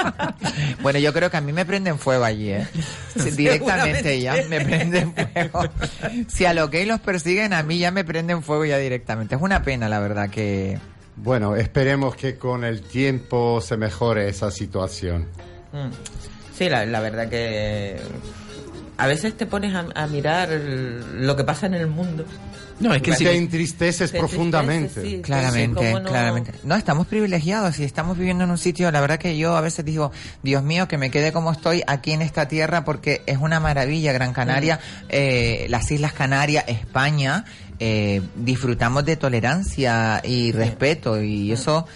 [LAUGHS] bueno, yo creo que a mí me prenden fuego allí, ¿eh? Directamente ya me prenden fuego. Si a los gays los persiguen, a mí ya me prenden fuego ya directamente. Es una pena, la verdad, que...
Bueno, esperemos que con el tiempo se mejore esa situación.
Mm. Sí, la, la verdad que a veces te pones a, a mirar lo que pasa en el mundo.
No, es que
Te entristeces
Te
profundamente.
entristece, sí.
Claramente, claramente. No, estamos privilegiados y estamos viviendo en un sitio, la verdad que yo a veces digo, Dios mío, que me quede como estoy aquí en esta tierra porque es una maravilla, Gran Canaria,
Mm.
eh, las Islas Canarias, España, eh, disfrutamos de tolerancia y respeto y eso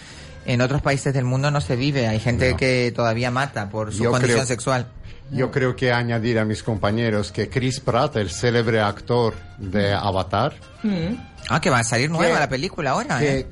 en otros países del mundo no se vive. Hay gente
No.
que todavía mata por su
Yo
condición
creo-
sexual.
Yo creo que añadir a mis compañeros que Chris Pratt, el célebre actor de Avatar,
Mm.
Ah, que va a salir nueva
Que-
la película ahora,
que
¿eh?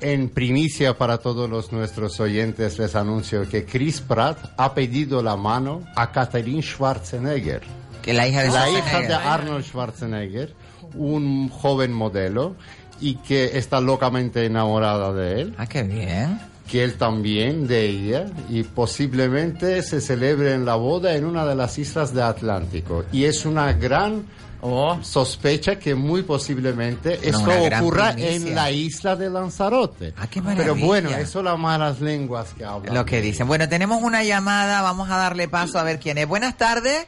en primicia para todos los nuestros oyentes les anuncio que Chris Pratt ha pedido la mano a Catherine Schwarzenegger,
Que la hija de
la hija de Arnold Schwarzenegger, un joven modelo y que está locamente enamorada de él.
Ah, qué bien.
que él también de ella y posiblemente se celebre en la boda en una de las islas de Atlántico y es una gran
Oh.
sospecha que muy posiblemente
Pero
esto ocurra en la isla de Lanzarote.
Ah, qué
Pero bueno, eso las malas lenguas que hablan.
Lo que dicen. Bueno, tenemos una llamada, vamos a darle paso a ver quién es. Buenas tardes.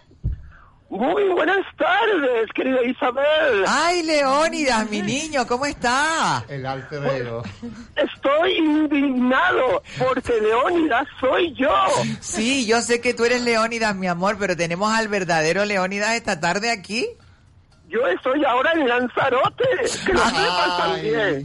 Muy buenas tardes, querida Isabel.
Ay, Leónidas, mi niño, ¿cómo está?
El alter ego.
Estoy indignado porque Leónidas soy yo.
Sí, yo sé que tú eres Leónidas, mi amor, pero tenemos al verdadero Leónidas esta tarde aquí.
Yo estoy ahora en Lanzarote. Que lo sepas también.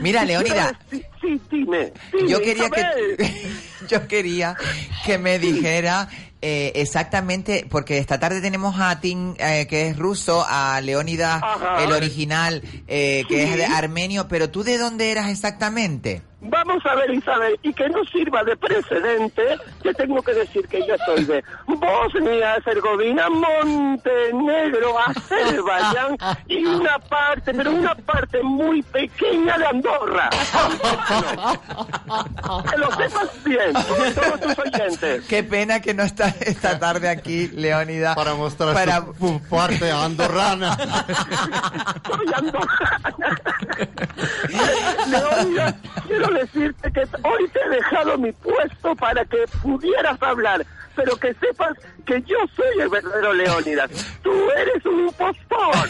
Mira, Leónidas,
Sí, sí, dime. dime,
yo quería
Isabel.
que [LAUGHS] yo quería que me dijera eh, exactamente porque esta tarde tenemos a Tim eh, que es ruso, a Leónidas el original eh, que es de armenio, pero tú de dónde eras exactamente?
Vamos a ver, Isabel, y que no sirva de precedente, te tengo que decir que yo soy de Bosnia, Herzegovina, Montenegro, Azerbaiyán [LAUGHS] y una parte, pero una parte muy pequeña de Andorra. [LAUGHS] Que lo sepas bien. todos tus oyentes.
Qué pena que no está esta tarde aquí, Leónida.
Para mostrar
para...
su parte andorrana. [LAUGHS]
Soy andorrana. Leónidas, quiero decirte que hoy te he dejado mi puesto para que pudieras hablar, pero que sepas que yo soy el verdadero Leónidas. Tú eres un impostor.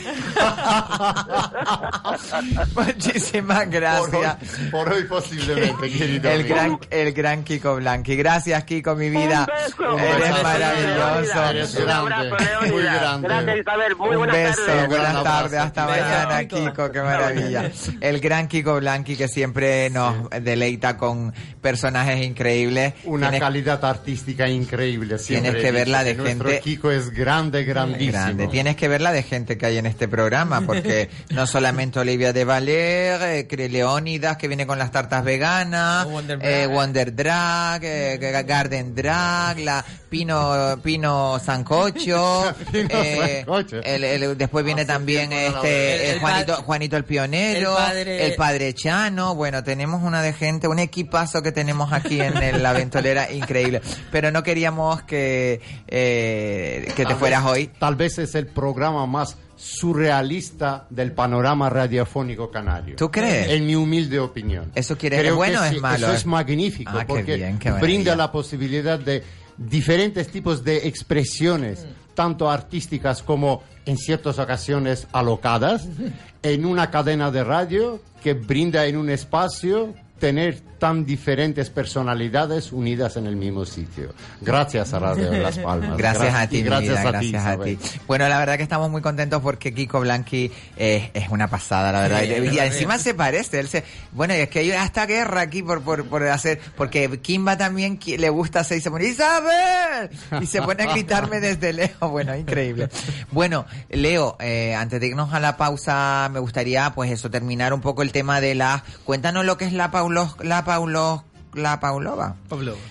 [LAUGHS]
Muchísimas gracias.
Por hoy, posiblemente, querido.
El
amigo.
gran, el gran Kiko Blanqui. Gracias, Kiko, mi vida.
beso.
Eres
Un
maravilloso.
Eres
Un abrazo, Leónidas. Gracias, Isabel. Muy
Un
buenas
beso,
tardes.
buenas tardes, hasta
Beso.
mañana, Kiko, qué maravilla. El gran Kiko Blanqui que siempre nos deleita con personajes increíbles.
Una
Tienes-
calidad artística increíble. Siempre
Tienes que
dicho
verla de
que nuestro
gente-
Kiko es grande, grandísimo.
Grande. Tienes que ver la de gente que hay en este programa, porque [LAUGHS] no solamente Olivia de Valer, eh, Leónidas, que viene con las tartas veganas,
Wonder
eh,
Drag.
Wonder Drag, eh, G- Garden Drag, la Pino, Pino Sancocho, [LAUGHS]
Pino
eh,
Sancocho.
el- el- después viene también este
el
Juanito, Juanito el Pionero,
el padre-
el Padre Chano, bueno, tenemos una de gente, un equipazo que tenemos aquí en el- la ventolera increíble, pero no queríamos que, eh, que te
Tal
fueras
vez-
hoy.
Tal vez es el programa más surrealista del panorama radiofónico canario.
¿Tú crees?
En mi humilde opinión.
¿Eso quiere-
Creo
¿es bueno
que
o es
sí,
malo?
Eso es magnífico
Ah, qué
porque
bien, qué
brinda la posibilidad de diferentes tipos de expresiones, tanto artísticas como en ciertas ocasiones alocadas, [LAUGHS] en una cadena de radio que brinda en un espacio tener tan diferentes personalidades unidas en el mismo sitio. Gracias a Radio de Las [LAUGHS] Palmas.
Gracias
Gra-
a ti,
gracias
vida,
a ti,
gracias a
Isabel.
ti. Bueno, la verdad que estamos muy contentos porque Kiko Blanqui eh, es una pasada, la verdad.
Sí,
y, encima se parece. Él se, bueno, es que hay hasta guerra aquí por, por, por hacer, porque Kimba también le gusta hacer y se pone ¡Isabel! Y se pone a gritarme desde lejos. Bueno, increíble. Bueno, Leo, eh, antes de irnos a la pausa, me gustaría, pues eso, terminar un poco el tema de la, cuéntanos lo que es la Paulos, la Paulos, la Paulova.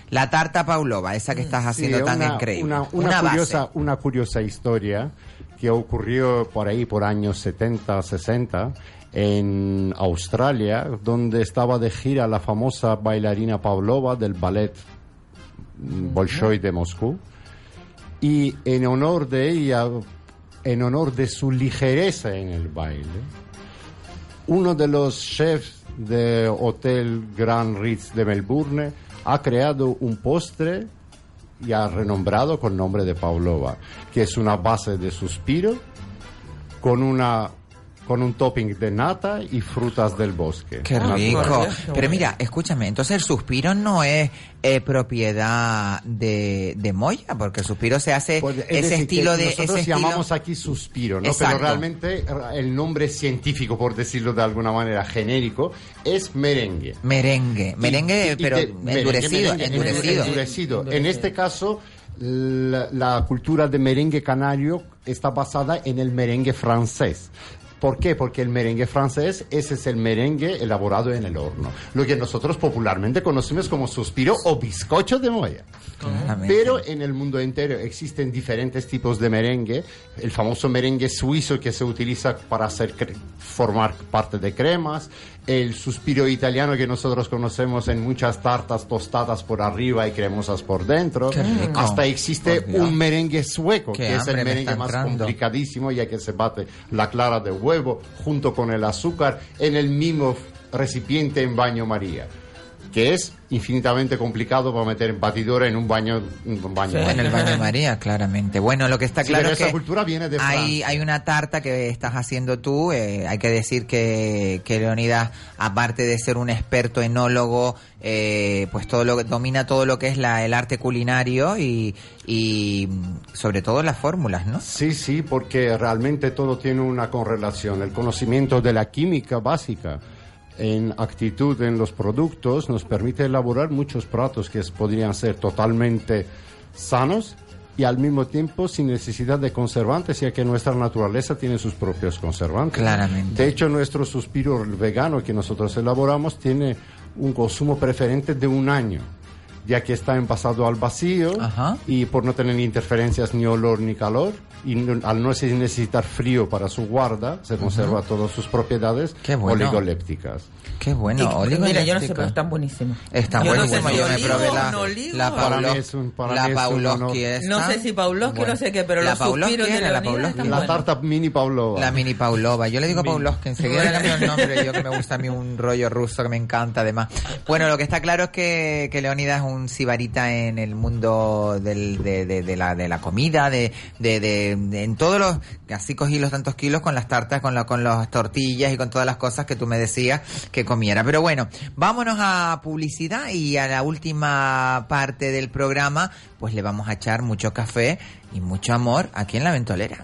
La tarta Paulova, esa que estás haciendo
Sí,
tan
una-
increíble.
Una, curiosa, una curiosa historia que ocurrió por ahí por años 70, 60 en Australia, donde estaba de gira la famosa bailarina Pavlova del ballet mm, Bolshoi de Moscú. Y en honor de ella, en honor de su ligereza en el baile, uno de los chefs de Hotel Grand Ritz de Melbourne ha creado un postre y ha renombrado con nombre de Pavlova, que es una base de suspiro con una con un topping de nata y frutas del bosque.
Qué rico.
Natural.
Pero mira, escúchame, entonces el suspiro no es eh, propiedad de, de Moya, porque el suspiro se hace
Pues, Es
ese
decir,
estilo de
nosotros
ese estilo.
llamamos aquí suspiro, ¿no?
Exacto.
Pero realmente eh, el nombre científico, por decirlo de alguna manera genérico, es merengue.
Merengue, merengue,
Y- y
pero
te- merengue,
endurecido,
merengue,
endurecido.
endurecido. En este caso, la, la cultura de merengue canario está basada en el merengue francés. ¿Por qué? Porque el merengue francés, ese es el merengue elaborado en el horno. Lo que nosotros popularmente conocemos como suspiro o bizcocho de moya. Pero en el mundo entero existen diferentes tipos de merengue. El famoso merengue suizo que se utiliza para hacer formar parte de cremas. El suspiro italiano que nosotros conocemos en muchas tartas tostadas por arriba y cremosas por dentro.
Rico.
Hasta existe
Dios.
un merengue sueco,
Qué
que es el
me
merengue más
entrando.
complicadísimo, ya que se bate la clara de huevo junto con el azúcar en el mismo recipiente en baño María. Que es infinitamente complicado para meter en batidora en un baño. Un baño
En el baño María, claramente. Bueno, lo que está
Sí,
claro
pero
es
esa
que
cultura viene de
hay, hay una tarta que estás haciendo tú. eh, hay que decir que, que Leonidas, aparte de ser un experto enólogo, eh, pues todo lo domina todo lo que es la, el arte culinario y, y sobre todo las fórmulas, ¿no?
Sí, sí, porque realmente todo tiene una correlación. El conocimiento de la química básica en actitud en los productos nos permite elaborar muchos platos que podrían ser totalmente sanos y al mismo tiempo sin necesidad de conservantes, ya que nuestra naturaleza tiene sus propios conservantes.
Claramente.
De hecho, nuestro suspiro vegano que nosotros elaboramos tiene un consumo preferente de un año. ya que está envasado al vacío y por no tener interferencias ni olor ni calor y no- al no necesitar frío para su guarda, se conserva todas sus propiedades
Qué bueno.
oligolépticas.
Qué bueno,
Y- mira, yo no sé,
oligoléptica.
pero están buenísimos.
Está
Yo no
buenísimo,
sé si
yo me probé la,
no
la,
Para
Paulo-
mí es un- para
la
mí es un
Pavlovsky
honor.
esta.
No sé si Pavlovsky, no sé qué, pero
la
los de
la
están
La tarta mini Pavlova.
La mini Paulova. Yo le digo Pavlovsky, enseguida [LAUGHS] le cambio el nombre. Yo que me gusta a mí un rollo ruso que me encanta además. Bueno, lo que está claro es que, que Leonidas es un sibarita en el mundo del, de, de, de la, de la comida, de, de- en todos los, así cogí los tantos kilos con las tartas, con, la, con las tortillas y con todas las cosas que tú me decías que comiera. Pero bueno, vámonos a publicidad y a la última parte del programa, pues le vamos a echar mucho café y mucho amor aquí en la ventolera.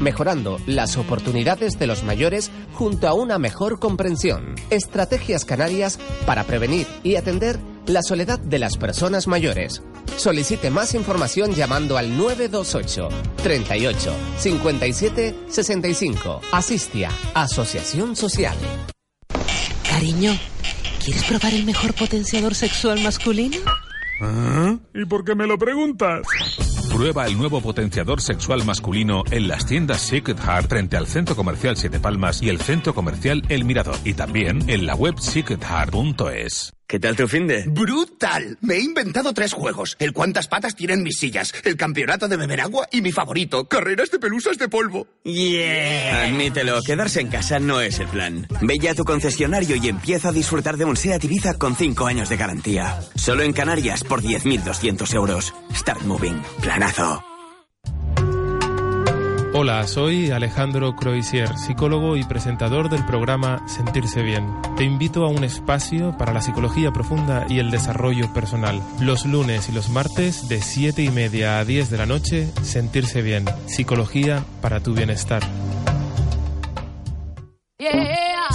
mejorando las oportunidades de los mayores junto a una mejor comprensión. Estrategias canarias para prevenir y atender la soledad de las personas mayores. Solicite más información llamando al 928 38 57 65. Asistia, Asociación Social.
Cariño, ¿quieres probar el mejor potenciador sexual masculino?
¿Y por qué me lo preguntas? Prueba el nuevo potenciador sexual masculino en las tiendas Secret Heart frente al Centro Comercial Siete Palmas y el Centro Comercial El Mirador. Y también en la web secretheart.es.
¿Qué tal tu finde? ¡Brutal! Me he inventado tres juegos. El cuántas patas tienen mis sillas, el campeonato de beber agua y mi favorito, carreras de pelusas de polvo.
Yeah. Admítelo, quedarse en casa no es el plan. Ve ya a tu concesionario y empieza a disfrutar de un SEAT Ibiza con 5 años de garantía. Solo en Canarias por 10.200 euros. Start Moving. Planazo.
Hola, soy Alejandro Croisier, psicólogo y presentador del programa Sentirse Bien. Te invito a un espacio para la psicología profunda y el desarrollo personal. Los lunes y los martes de 7 y media a 10 de la noche, Sentirse Bien. Psicología para tu bienestar.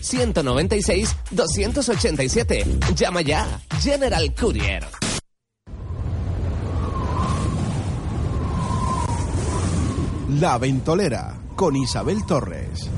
902-196-287. Llama ya. General Courier.
La Ventolera con Isabel Torres.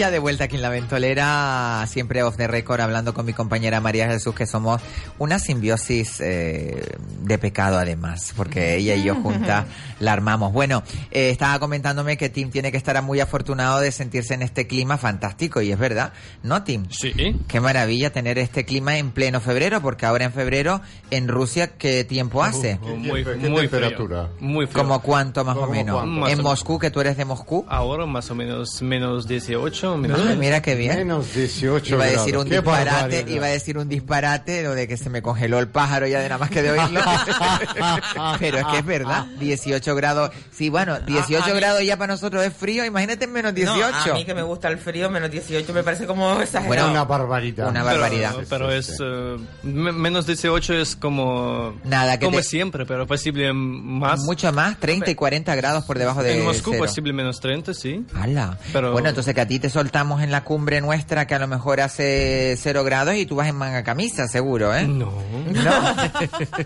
Ya de vuelta aquí en la ventolera, siempre off the record, hablando con mi compañera María Jesús, que somos una simbiosis eh, de pecado además, porque ella y yo juntas la armamos. Bueno, eh, estaba comentándome que Tim tiene que estar muy afortunado de sentirse en este clima fantástico, y es verdad, ¿no, Tim?
Sí.
Qué maravilla tener este clima en pleno febrero, porque ahora en febrero en Rusia, ¿qué tiempo hace?
Muy,
¿Qué
muy
temperatura?
frío. Muy frío.
¿Como cuánto más o
¿Cómo
menos?
Más
En
o-
Moscú, que tú eres de Moscú.
Ahora más o menos menos 18.
Ah, mira qué bien.
Menos 18
Iba a decir
grados.
un disparate, iba a decir un disparate, lo de que se me congeló el pájaro ya de nada más que de oírlo. [LAUGHS] Pero es que es verdad, 18 grados. Sí, bueno, 18
A- a mí-
grados ya para nosotros es frío, imagínate en menos 18.
No, a mí que me gusta el frío, menos 18 me parece como exagerado.
una barbaridad.
Una
Pero-
barbaridad.
Pero, es eh, me- menos 18 es como
Nada, que
como
te-
siempre, pero posible más.
Mucho más, 30 y 40 grados por debajo de
en Moscú
cero.
posible menos 30, sí.
¡Hala!
Pero-
Bueno, entonces que a ti te soltamos en la cumbre nuestra que a lo mejor hace cero grados y tú vas en manga camisa, seguro, ¿eh?
No.
¿No?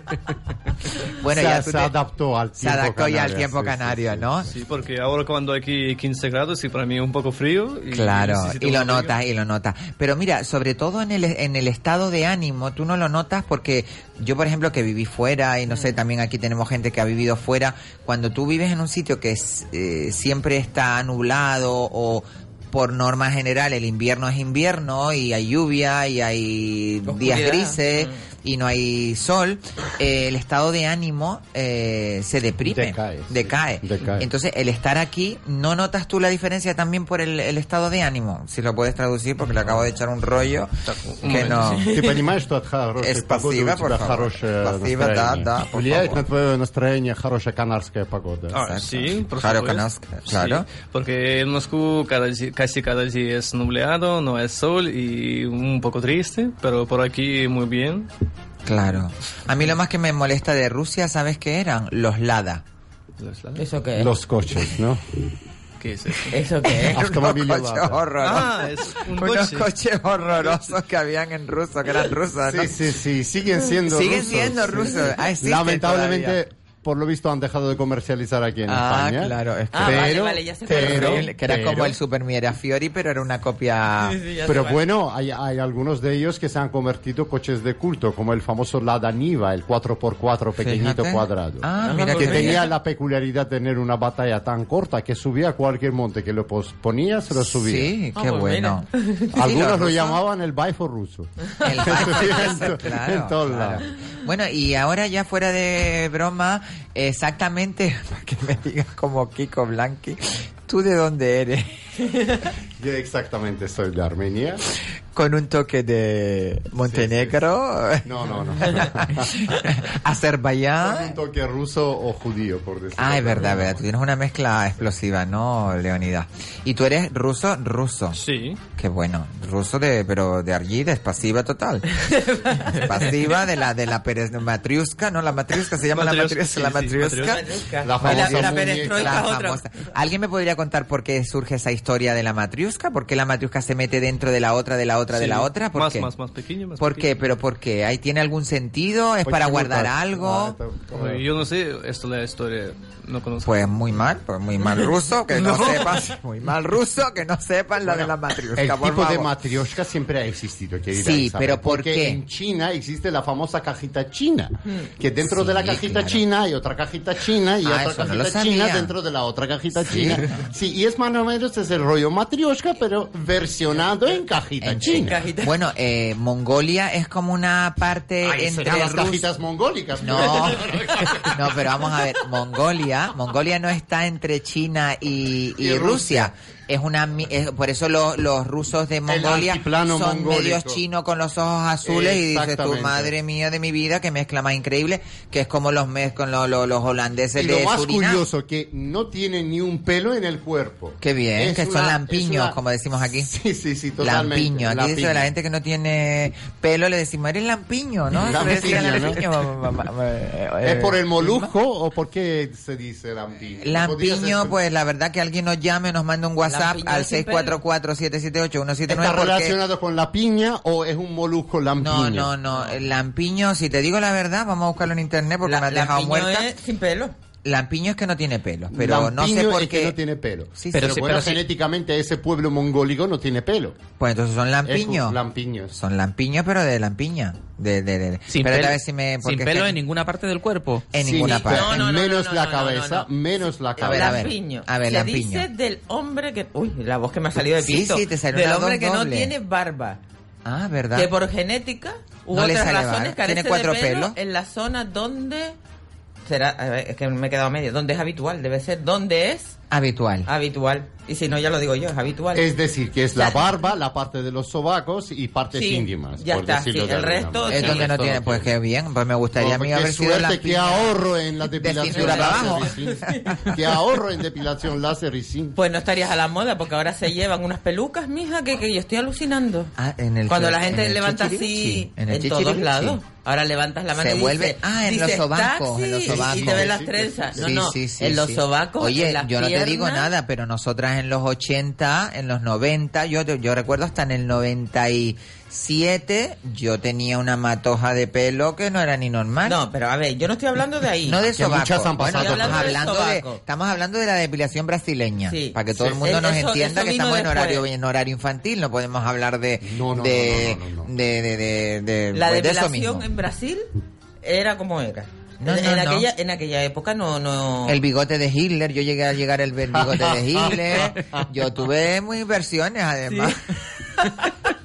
[LAUGHS] bueno,
se,
ya
se
te-
adaptó al
se
tiempo
adaptó ya al
canario,
tiempo
sí,
canario,
sí.
¿no?
Sí, porque ahora cuando aquí 15 grados, sí, para mí es un poco frío. Y
Claro, y lo notas, y lo notas. Pero mira, sobre todo en el, en el estado de ánimo, tú no lo notas porque yo, por ejemplo, que viví fuera, y no sé, también aquí tenemos gente que ha vivido fuera, cuando tú vives en un sitio que es, eh, siempre está nublado o por norma general el invierno es invierno y hay lluvia y hay días grises y no hay sol, eh, el estado de ánimo eh, se deprime,
Decae, sí.
decae.
Decae.
Entonces, el estar aquí, ¿no notas tú la diferencia también por el, el estado de ánimo? Si lo puedes traducir, porque le acabo de echar un rollo que no...
Ты понимаешь, что от хорошей
Es
погоды у
pasiva, por
тебя
favor.
хорошее
Pasiva,
настроение.
да, да, por
Влияет
favor.
на твое настроение хорошая канарская погода.
Ah, sí, por
Claro,
supuesto.
conozco, claro.
Sí, porque en Moscú cada, di- casi cada día es nublado, no hay sol y un poco triste, pero por aquí muy bien.
Claro. A mí lo más que me molesta de Rusia, ¿sabes qué eran? Los Lada. ¿Los Lada?
¿Eso qué es?
Los coches, ¿no?
¿Qué es eso?
¿Eso qué es? [LAUGHS]
Unos coches horrorosos.
Ah, es un
Unos
coche.
coches horrorosos que habían en ruso, que eran rusos, ¿no?
Sí, sí, sí. Siguen siendo
Siguen
rusos.
Siguen
siendo
rusos.
Sí.
Ah,
Lamentablemente...
Todavía
por lo visto, han dejado de comercializar aquí en
Ah,
España.
claro, es que-
Ah, vale,
pero,
vale, ya sé cuál es.
pero,
que era
pero-
como el Super Fiori, pero era una copia...
Sí, sí, ya
Pero bueno, hay, hay algunos de ellos que se han convertido coches de culto, como el famoso Lada Niva, el 4x4 pequeñito
Fíjate.
cuadrado.
Ah, mira
que
qué
tenía
bien.
la peculiaridad de tener una batalla tan corta que subía a cualquier monte que lo ponía, se lo subía.
Sí,
Ah,
qué
pues
bueno.
mira.
Sí, [LAUGHS]
Algunos lo llamaban el Baifo ruso.
El [LAUGHS]
En
claro,
en todos
claro.
lados.
Bueno, y ahora ya fuera de broma, exactamente, [LAUGHS] para que me digas como Kiko Blanqui, ¿tú de dónde eres? [LAUGHS]
Yo exactamente soy de Armenia.
Con un toque de Montenegro,
No, no, no. [LAUGHS]
Azerbaiyán.
Con un toque ruso o judío, por decirlo.
Ah, es verdad, verdad. Tú tienes una mezcla explosiva, ¿no, Leonidas? ¿Y tú eres ruso? Ruso.
Sí.
Qué bueno. Ruso de, pero de allí, de pasiva total. pasiva de la, de la Pérez matriusca, ¿no? La matriusca se llama la matriusca.
sí,
la
sí,
matriusca.
La
La,
famosa
la
La
es otra.
famosa. ¿Alguien me podría contar por qué surge esa historia de la matriusca? ¿Por qué la matriusca se mete dentro de la otra, de la otra, de
Sí,
la otra? ¿Por
más,
qué?
más, más pequeño, más
¿Por
pequeño.
qué? ¿Pero por qué? ¿Ahí tiene algún sentido? ¿Es
Pues
para guardar
ah,
algo?
está-
Yo no sé, esto la historia no conozco.
Pues muy mal, pues muy mal ruso, que no, [LAUGHS]
No.
sepas, muy mal ruso, que no sepan la de la matriusca,
El
por
tipo de
favor.
matrioshka siempre ha existido, querida
Sí,
Isabel,
pero ¿por
porque
qué?
en China existe la famosa cajita china, que dentro
Sí,
de la cajita
claro.
china hay otra cajita china y
Ah,
otra
eso no lo
cajita china dentro de la otra cajita
Sí.
china. [LAUGHS] Sí, y es más o menos es el rollo matrioshka, pero versionado en cajita
En
china.
China. Bueno, eh, Mongolia es como una parte
Ahí
entre
serán las
Rus-
cajitas mongólicas.
No, [LAUGHS] no, pero vamos a ver, Mongolia, Mongolia no está entre China y, y
Y
Rusia.
Rusia.
Es una, es- por eso los, los rusos de Mongolia son
mongólico.
medios chinos con los ojos azules y dices
Exactamente.
madre mía de mi vida, que mezcla más increíble, que es como los mez con lo- lo- los holandeses
Y lo
de
más
Surinam.
curioso, que no tiene ni un pelo en el cuerpo.
Qué bien,
Es
que son
una-
lampiños,
es una-
como decimos aquí. [LAUGHS]
Sí, sí, sí, totalmente.
Lampiño. Aquí dice
Lampiño.
la gente que no tiene pelo, le decimos, eres lampiño, ¿no? [LAUGHS]
Lampiño, ¿no? [LAUGHS]
eh,
¿Es por el molusco o por qué se dice lampiño?
Lampiño, pues la verdad que alguien nos llame, nos mande un WhatsApp
Lampiño
al
sin pelo.
644-778-179
¿Está
porque...
relacionado con la piña o es un molusco lampiño?
No, no, no. El lampiño, si te digo la verdad, vamos a buscarlo en internet porque
La-
me has dejado muerta.
es sin pelo.
Lampiño es que no tiene pelo, pero no sé
Lampiño
por
es que
qué.
no tiene pelo.
Sí,
pero
sí,
bueno,
pero sí.
genéticamente ese pueblo mongólico no tiene pelo.
Pues entonces son lampiños.
Lampiños.
Son lampiños, pero de lampiña. De, de, de-
Sin
Espérate
pelo,
a ver si me-
sin pelo
que-
en ninguna parte del cuerpo.
En
Sí,
ninguna
pero
parte.
No, no, no,
menos
no,
la cabeza,
no, no.
menos la cabeza.
a ver.
Lampiño.
A ver,
Se
lampiño.
dice del hombre que... Uy, la voz que me ha salido de
Sí,
pito.
sí, te salió
Del hombre que no tiene barba.
Ah, ¿verdad?
Que por genética u
No le
otras
sale
razones carece
¿Tiene cuatro
de pelo
pelos?
en la zona donde... Será, es que me he quedado medio. Donde es habitual, debe ser. Donde es
Habitual.
habitual. Y si no, ya lo digo yo, es habitual.
Es decir, que es la barba, la parte de los sobacos y partes
Sí,
íntimas.
ya
por
está,
decirlo
sí,
de
el resto.
Es
sí.
donde no tiene, pues qué bien, pues me gustaría a mí haber sido
suerte,
lampiño.
qué ahorro en la depilación
para
láser y. Qué ahorro en depilación láser y sin.
Pues no estarías a la moda porque ahora se llevan unas pelucas, mija, que, que yo estoy alucinando.
Ah, en el
Cuando la
en
gente
el
levanta así
en,
en,
el
todos
chichiribichi.
lados. Ahora levantas la mano
Se
y
vuelve-
dice,
ah, en los sobacos, en los sobacos.
Y te ven las trenzas. No, no, en los sobacos,
Oye,
en
yo no te digo nada, pero nosotras en los 80, en los 90, yo, yo recuerdo hasta en el 97, yo tenía una matoja de pelo que no era ni normal.
No, pero a ver, yo no estoy hablando de ahí.
No de sobaco.
muchas han
Bueno,
pasado
estamos hablando, de,
Sobaco.
estamos hablando de la depilación brasileña.
Sí.
Para que todo
Sí.
el mundo nos
eso-
entienda
eso
que estamos en horario, en horario infantil. No podemos hablar de,
No, no,
de,
no, no, no, no.
de, de, de, de-
La
pues, de eso
depilación
mismo.
en Brasil era como era.
No,
en,
no,
en
no.
aquella, en aquella época no, no.
El bigote de Hitler, yo llegué a llegar el bigote de [LAUGHS] Hitler. Yo tuve muy versiones además.
Vale, [LAUGHS]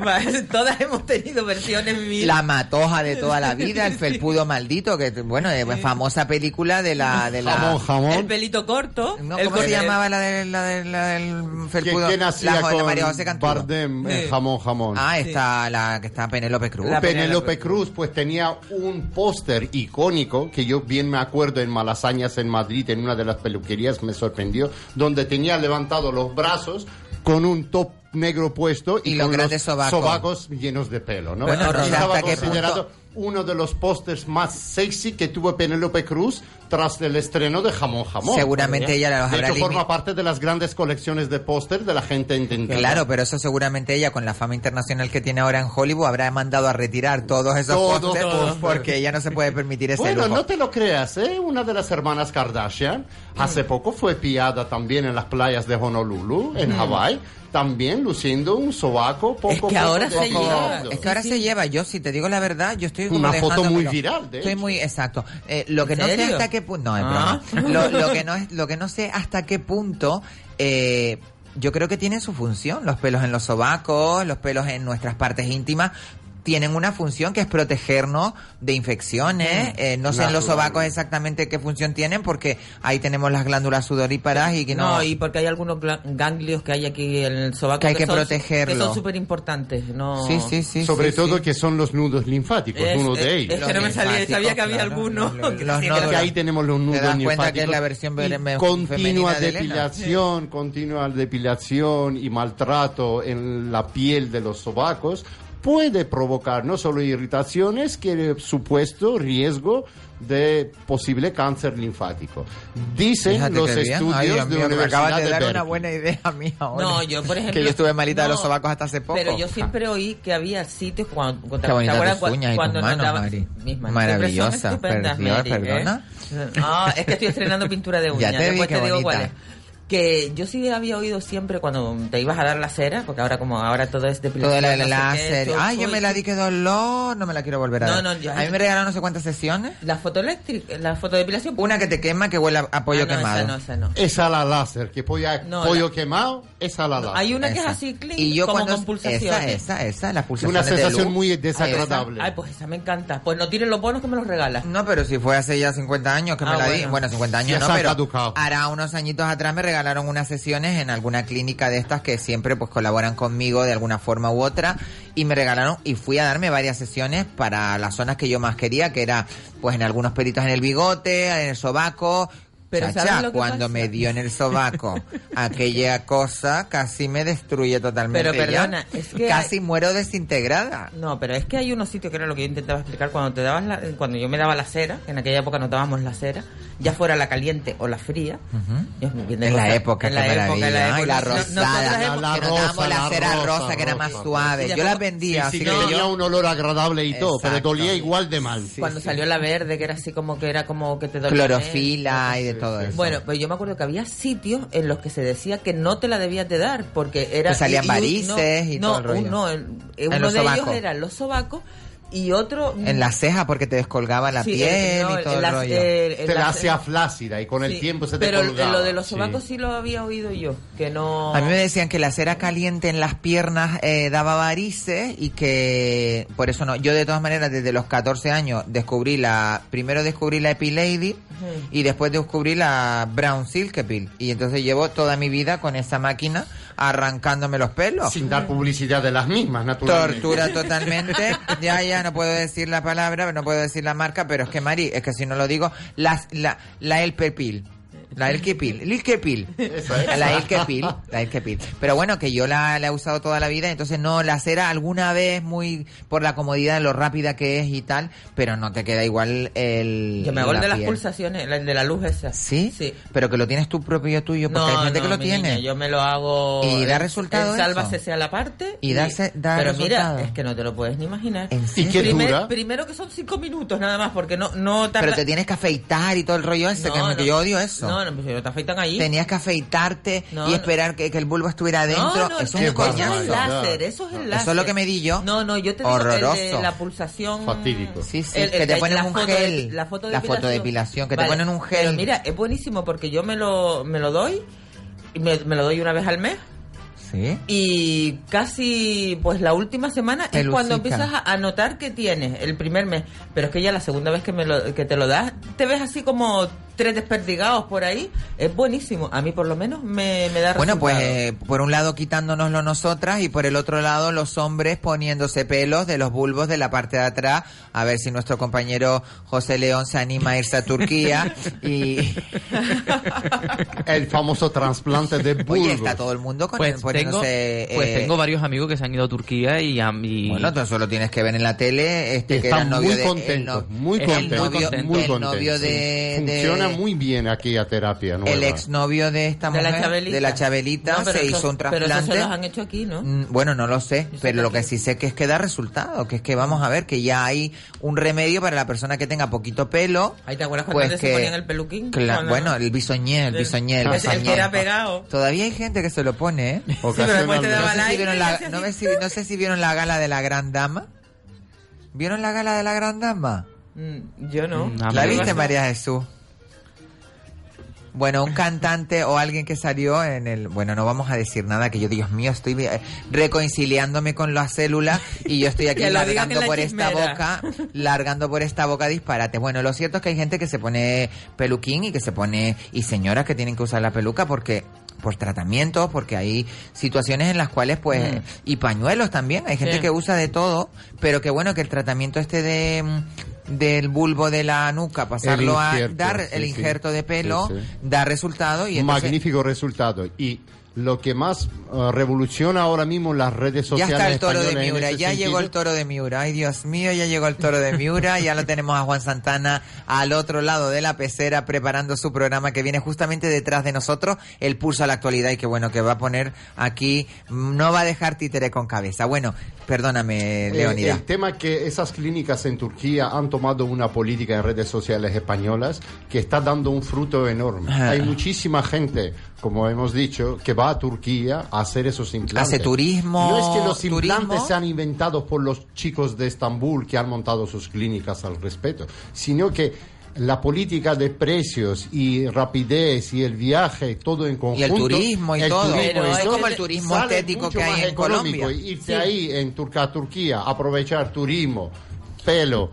[LAUGHS] Todas hemos tenido versiones mil.
La matoja de toda la [LAUGHS] vida, el felpudo maldito, que bueno, es famosa película de la de la
Jamón,
El
jamón.
pelito corto.
No,
el
¿Cómo se llamaba la de la de la del
¿Qué,
felpudo?
quién hacía con
María José Cantudo.
Bardem, eh,
Sí.
jamón, jamón?
Ah, está la que está Penélope Cruz.
La-
Penélope Cruz pues tenía un póster icónico que yo bien me acuerdo en Malasañas en Madrid en una de las peluquerías me sorprendió donde tenía levantado los brazos con un top negro puesto y,
Y los
con
grandes sobacos.
llenos de pelo, ¿no?
Bueno, sé
estaba considerado
punto-
uno de los pósters más sexy que tuvo Penélope Cruz tras el estreno de Jamón Jamón.
Seguramente ella los
de
habrá
hecho,
limi-
forma parte de las grandes colecciones de pósters de la gente intentando.
Claro, pero eso seguramente ella, con la fama internacional que tiene ahora en Hollywood, habrá mandado a retirar todos esos pósters porque ella no se puede permitir ese
Bueno,
lujo.
no te lo creas, ¿eh? Una de las hermanas Kardashian hace poco fue pillada también en las playas de Honolulu, en Hawái, también luciendo un sobaco poco
Es que
poco
ahora se lleva.
Es que ahora se lleva, yo si te digo la verdad, yo estoy como
Una foto muy viral, de
Estoy
hecho.
muy exacto. Eh, lo que
¿En
no sé hasta qué punto, no es
Ah.
broma. [LAUGHS] Lo, lo que no es, lo que no sé hasta qué punto eh, yo creo que tienen su función. Los pelos en los sobacos, los pelos en nuestras partes íntimas tienen una función que es protegernos de infecciones. Eh, no sé en los sobacos exactamente qué función tienen porque ahí tenemos las glándulas sudoríparas y que no,
No, y porque hay algunos ganglios que hay aquí en el sobaco
Que hay que
son-
protegerlo.
Que son súper importantes. No...
Sí, sí, sí.
Sobre
sí,
todo
sí.
que son los nudos linfáticos,
Es-
uno
es-
de ellos.
es que no me salía,
linfáticos,
sabía que había
claro,
alguno.
los- los-
que
los
que
que ahí tenemos los nudos
das cuenta
linfáticos.
que es la versión
Y continua
de
depilación, continua depilación y maltrato en la piel de los sobacos puede provocar no solo irritaciones, que supuesto riesgo de posible cáncer linfático. Dicen
Fíjate
los estudios
Ay, Dios
de
mío, me acabas de
de
dar una
Berkeley.
buena idea [LAUGHS] a mí ahora.
No, yo por ejemplo.
Que yo estuve malita de los
no,
sobacos hasta hace poco.
Pero yo siempre oí que había sitios cuando. cuando
Qué bonitas tus uñas y
cuando
tus
nos
manos, Mari.
Mis manos
Maravillosa.
siempre son estupendas,
Per- Dios,
Mary, ¿eh?
perdona.
Ah, es que estoy estrenando pintura de uñas.
Ya te vi,
Después
qué
te digo
bonita.
cuál es. Que yo sí había oído siempre cuando te ibas a dar la cera, porque ahora como ahora todo es
Todo
depilación.
el
no sé qué,
láser.
todo-
Ay, yo me la di que dolor, no me la quiero volver a
No,
dar.
no, yo-
a mí me regalaron no sé cuántas sesiones.
La fotoeléctrica, la fotodepilación.
Una que te quema que huele a, a pollo
Ah, no,
quemado.
Esa no, esa no.
Es a la láser, que pollo,
No,
pollo
la-
quemado es a la láser.
Hay una que es
Esa.
así, clean,
Y yo
como
cuando
con pulsaciones.
esa, esa, esa, las pulsaciones
Una
de
sensación
luz.
muy
Esa.
desagradable.
Ay, pues esa me encanta. Pues no tires los bonos que me los regalas.
No, pero si fue hace ya 50 años que me
Ah,
la di.
bueno.
Bueno, 50 años
Ya
no,
se ha
pero
caducado.
hará unos añitos atrás me regalaron unas sesiones en alguna clínica de estas que siempre pues colaboran conmigo de alguna forma u otra y me regalaron y fui a darme varias sesiones para las zonas que yo más quería, que era pues en algunos pelitos en el bigote, en el sobaco.
Pero
Chacha,
¿sabes lo que
cuando
pasa?
me dio en el sobaco [LAUGHS] aquella cosa casi me destruye totalmente.
Pero
ya.
perdona, es que
casi muero desintegrada.
No, pero es que hay unos sitios que era lo que yo intentaba explicar cuando te dabas la- cuando yo me daba la cera, que en aquella época no dábamos la cera, ya fuera la caliente o la fría. Mío, viene
En la época,
en
qué
la época, en
maravilla.
la
Ay, la
época. No-
rosada.
nosotras hemos-
La- la que nos dábamos la cera rosa, que era más suave.
Sí,
Yo la
como-
vendía,
Sí,
así
que
que
tenía
yo...
un olor agradable y todo, pero
Exacto.
dolía igual de mal.
cuando salió la verde, que era así como que era como que te dolía.
Clorofila y de
Bueno, pues yo me acuerdo que había sitios en los que se decía que no te la debías de dar porque era
Que salían
y- y
varices y
no,
todo el rollo.
no, el-
En
uno
los
de ellos
sobacos.
eran los sobacos y otro
En la ceja porque te descolgaba la
Sí,
piel
el- no,
y todo
el-
el
la-
rollo.
el-
Te la hacía flácida y con el tiempo se te
pero
colgaba.
lo de los sobacos sí. lo había oído yo, que no...
A mí me decían que la cera caliente en las piernas eh, daba varices y que por eso no. Yo de todas maneras desde los 14 años descubrí la, primero descubrí la Epilady y después descubrí la Brown Silk Pill y entonces llevo toda mi vida con esa máquina arrancándome los pelos.
Sin dar publicidad de las mismas, naturalmente.
Tortura [LAUGHS] totalmente. Ya, ya, no puedo decir la palabra, no puedo decir la marca, pero es que, Mari, es que si no lo digo, las, la, la Elperpil. La Elkepil, el Ilkepil. La Ilkepil, la Ilkepil. Pero bueno, que yo la, la he usado toda la vida, entonces no, la cera alguna vez muy por la comodidad de lo rápida que es y tal, pero no te queda igual el.
Yo me hago el de las pulsaciones, el de la luz esa.
¿Sí?
Sí.
Pero que lo tienes tú propio tuyo, porque hay gente
no,
que lo
mi
tiene.
niña, yo me lo hago...
¿Y da
en-
resultado
sálvase sea la parte.
Y da da
Pero
resultado.
mira, es que no te lo puedes ni imaginar.
¿Y qué
Primer-
dura?
Primero que son cinco minutos nada más, porque no, no tarda...
Pero te tienes que afeitar y todo el rollo ese, que,
No,
que
no.
yo odio eso.
No, no, pues no te afeitan ahí.
Tenías que afeitarte
No,
y
no.
esperar que, que el bulbo estuviera adentro.
No, no,
eso
no,
es un
eso es
coñazo.
el láser, eso es el láser.
Eso es lo que me di yo.
No, no, yo te digo
Horroroso.
el de la pulsación...
Fatídico.
Sí, sí,
el- el
que te ponen
la
un
foto de-
gel.
la foto de
La fotodepilación, que te
Vale,
ponen un gel.
Pero mira, es buenísimo porque yo me lo, me lo doy, y me, me lo doy una vez al mes.
Sí.
Y casi, pues la última semana es cuando empiezas a, notar que tienes el primer mes. Pero es que ya la segunda vez que, me lo, que te lo das, te ves así como tres desperdigados por ahí. Es buenísimo. A mí por lo menos me, me da
Bueno, pues eh, por un lado quitándonoslo nosotras y por el otro lado los hombres poniéndose pelos de los bulbos de la parte de atrás. A ver si nuestro compañero José León se anima a irse a Turquía [LAUGHS] y...
El famoso trasplante de bulbo.
Oye, está todo el mundo con
Pues
el-
tengo, pues
eh,
tengo varios amigos que se han ido a Turquía y a mí...
Bueno, tú solo tienes que ver en la tele este que
Están
era el novio
muy
de... el
contentos,
no-
muy
el
contentos,
novio,
muy
el
contentos,
novio
sí.
de... de-
Funciona muy bien aquí a terapia nueva.
el exnovio de esta
De la
mujer,
Chabelita.
de la Chabelita,
No,
se
eso-
hizo un
Pero eso
trasplante.
se los han hecho aquí, ¿no?
Mm, Bueno, no lo sé, pero lo que sí sé que es que da resultado, que es que vamos a ver que ya hay un remedio para la persona que tenga poquito pelo.
Ahí te acuerdas cuando
pues
se
que-
ponían el peluquín.
Bueno, el bisoñé, el bisoñé, el [LAUGHS]
que
bisoñé.
era pegado.
Todavía hay gente que se lo pone, ¿eh? [LAUGHS] no, sé si vieron la,
hacía
no,
así.
sé si, no sé si vieron la gala de la Gran Dama. ¿Vieron la gala de la Gran Dama?
Mm, Yo no.
¿La viste, María Jesús? Bueno, un cantante o alguien que salió en el... Bueno, no vamos a decir nada, que yo, Dios mío, estoy eh, reconciliándome con las células y yo estoy aquí [LAUGHS] largando por esta boca, largando por esta boca disparate. Bueno, lo cierto es que hay gente que se pone peluquín y que se pone... Y señoras que tienen que usar la peluca porque por tratamientos, porque hay situaciones en las cuales, pues,
Mm.
y pañuelos también, hay gente
Sí.
que usa de todo, pero que bueno, que el tratamiento este de del bulbo de la nuca, pasarlo a dar
sí,
el
sí.
injerto de pelo,
Sí, sí.
da resultado y
Un
entonces
magnífico resultado. Y lo que más eh, revoluciona ahora mismo las redes
ya
sociales
está el toro de Miura,
ese
ya
sentido,
llegó el toro de Miura, ay Dios mío, ya llegó el toro de Miura, ya lo tenemos a Juan Santana al otro lado de la pecera preparando su programa que viene justamente detrás de nosotros, el pulso a la actualidad y que bueno, que va a poner aquí, no va a dejar títere con cabeza. Bueno, perdóname,
Eh,
Leonida.
el tema que esas clínicas en Turquía han tomado una política en redes sociales españolas que está dando un fruto enorme. Hay muchísima gente, como hemos dicho, que va a Turquía a hacer esos implantes.
Hace turismo,
No es que los
turismo.
implantes sean inventados por los chicos de Estambul que han montado sus clínicas al respecto, sino que la política de precios y rapidez y el viaje, todo en conjunto.
Y el turismo y
el
todo.
turismo
Pero es
todo,
como el turismo estético que hay en. Colombia.
Irse
Sí.
ahí en Turca, Turquía, aprovechar turismo, pelo,